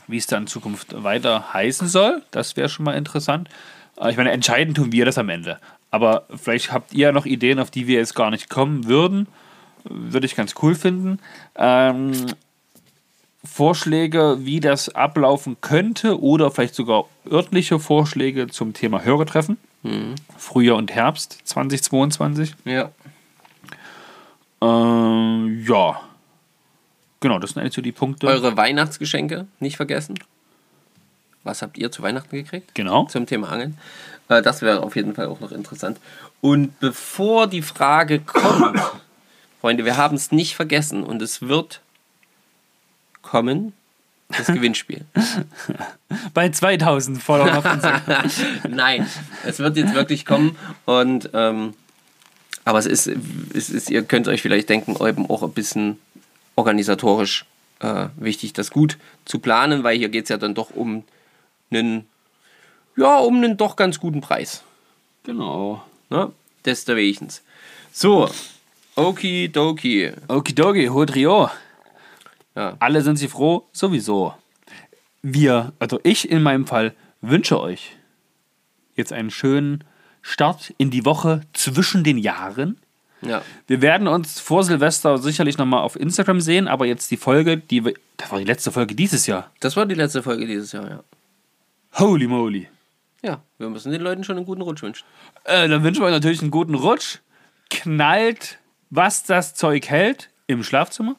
wie es dann in Zukunft weiter heißen soll. Das wäre schon mal interessant. Aber Ich meine, entscheiden tun wir das am Ende. Aber vielleicht habt ihr ja noch Ideen, auf die wir jetzt gar nicht kommen würden. Würde ich ganz cool finden. Ähm, Vorschläge, wie das ablaufen könnte oder vielleicht sogar örtliche Vorschläge zum Thema Hörertreffen. Frühjahr und Herbst 2022. Ja. Ähm, ja. Genau, das sind eigentlich so die Punkte. Eure Weihnachtsgeschenke nicht vergessen. Was habt ihr zu Weihnachten gekriegt? Genau. Zum Thema Angeln. Äh, das wäre auf jeden Fall auch noch interessant. Und bevor die Frage kommt, <coughs> Freunde, wir haben es nicht vergessen und es wird kommen, das <laughs> Gewinnspiel. <laughs> Bei 2000 Followern auf Instagram. <laughs> Nein, es wird jetzt wirklich kommen und ähm, aber es ist, es ist, ihr könnt euch vielleicht denken, eben auch ein bisschen organisatorisch äh, wichtig, das gut zu planen, weil hier geht es ja dann doch um einen, ja, um einen doch ganz guten Preis. genau. Ne? Deswegen. So, okidoki. Okidoki, Hodrio. Ja. Alle sind sie froh, sowieso. Wir, also ich in meinem Fall, wünsche euch jetzt einen schönen Start in die Woche zwischen den Jahren. Ja. Wir werden uns vor Silvester sicherlich nochmal auf Instagram sehen, aber jetzt die Folge, die wir, das war die letzte Folge dieses Jahr. Das war die letzte Folge dieses Jahr, ja. Holy moly. Ja, wir müssen den Leuten schon einen guten Rutsch wünschen. Äh, dann wünschen wir euch natürlich einen guten Rutsch. Knallt, was das Zeug hält, im Schlafzimmer.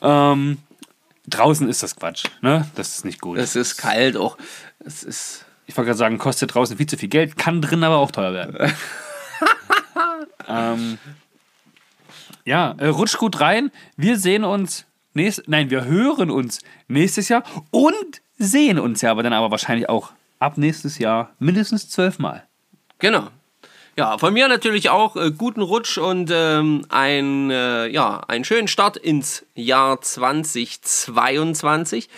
Ähm, draußen ist das Quatsch. Ne? Das ist nicht gut. Es ist kalt auch. Es ist. Ich wollte gerade sagen, kostet draußen viel zu viel Geld, kann drin aber auch teuer werden. <laughs> ähm, ja, äh, rutscht gut rein. Wir sehen uns nächstes, nein, wir hören uns nächstes Jahr und sehen uns ja aber dann aber wahrscheinlich auch ab nächstes Jahr mindestens zwölfmal. Genau. Ja, von mir natürlich auch äh, guten Rutsch und ähm, ein, äh, ja, einen schönen Start ins Jahr 2022,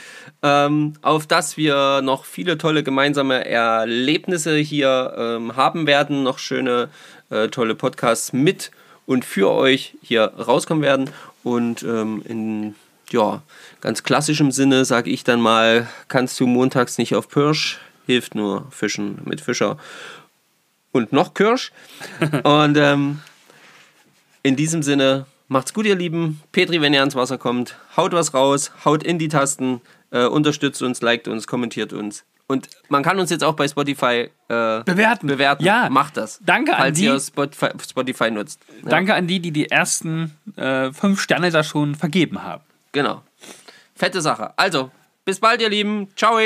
ähm, auf das wir noch viele tolle gemeinsame Erlebnisse hier ähm, haben werden, noch schöne, äh, tolle Podcasts mit und für euch hier rauskommen werden. Und ähm, in ja, ganz klassischem Sinne sage ich dann mal, kannst du montags nicht auf Pirsch, hilft nur Fischen mit Fischer und noch Kirsch. <laughs> und ähm, in diesem Sinne, macht's gut, ihr Lieben. Petri, wenn ihr ans Wasser kommt, haut was raus, haut in die Tasten, äh, unterstützt uns, liked uns, kommentiert uns. Und man kann uns jetzt auch bei Spotify äh, Bewerten. bewerten. Ja. Macht das. Danke an die- ihr Spotify, Spotify nutzt. Ja, Danke an die, die die ersten äh, fünf Sterne da schon vergeben haben. Genau. Fette Sache. Also, bis bald, ihr Lieben. Ciao.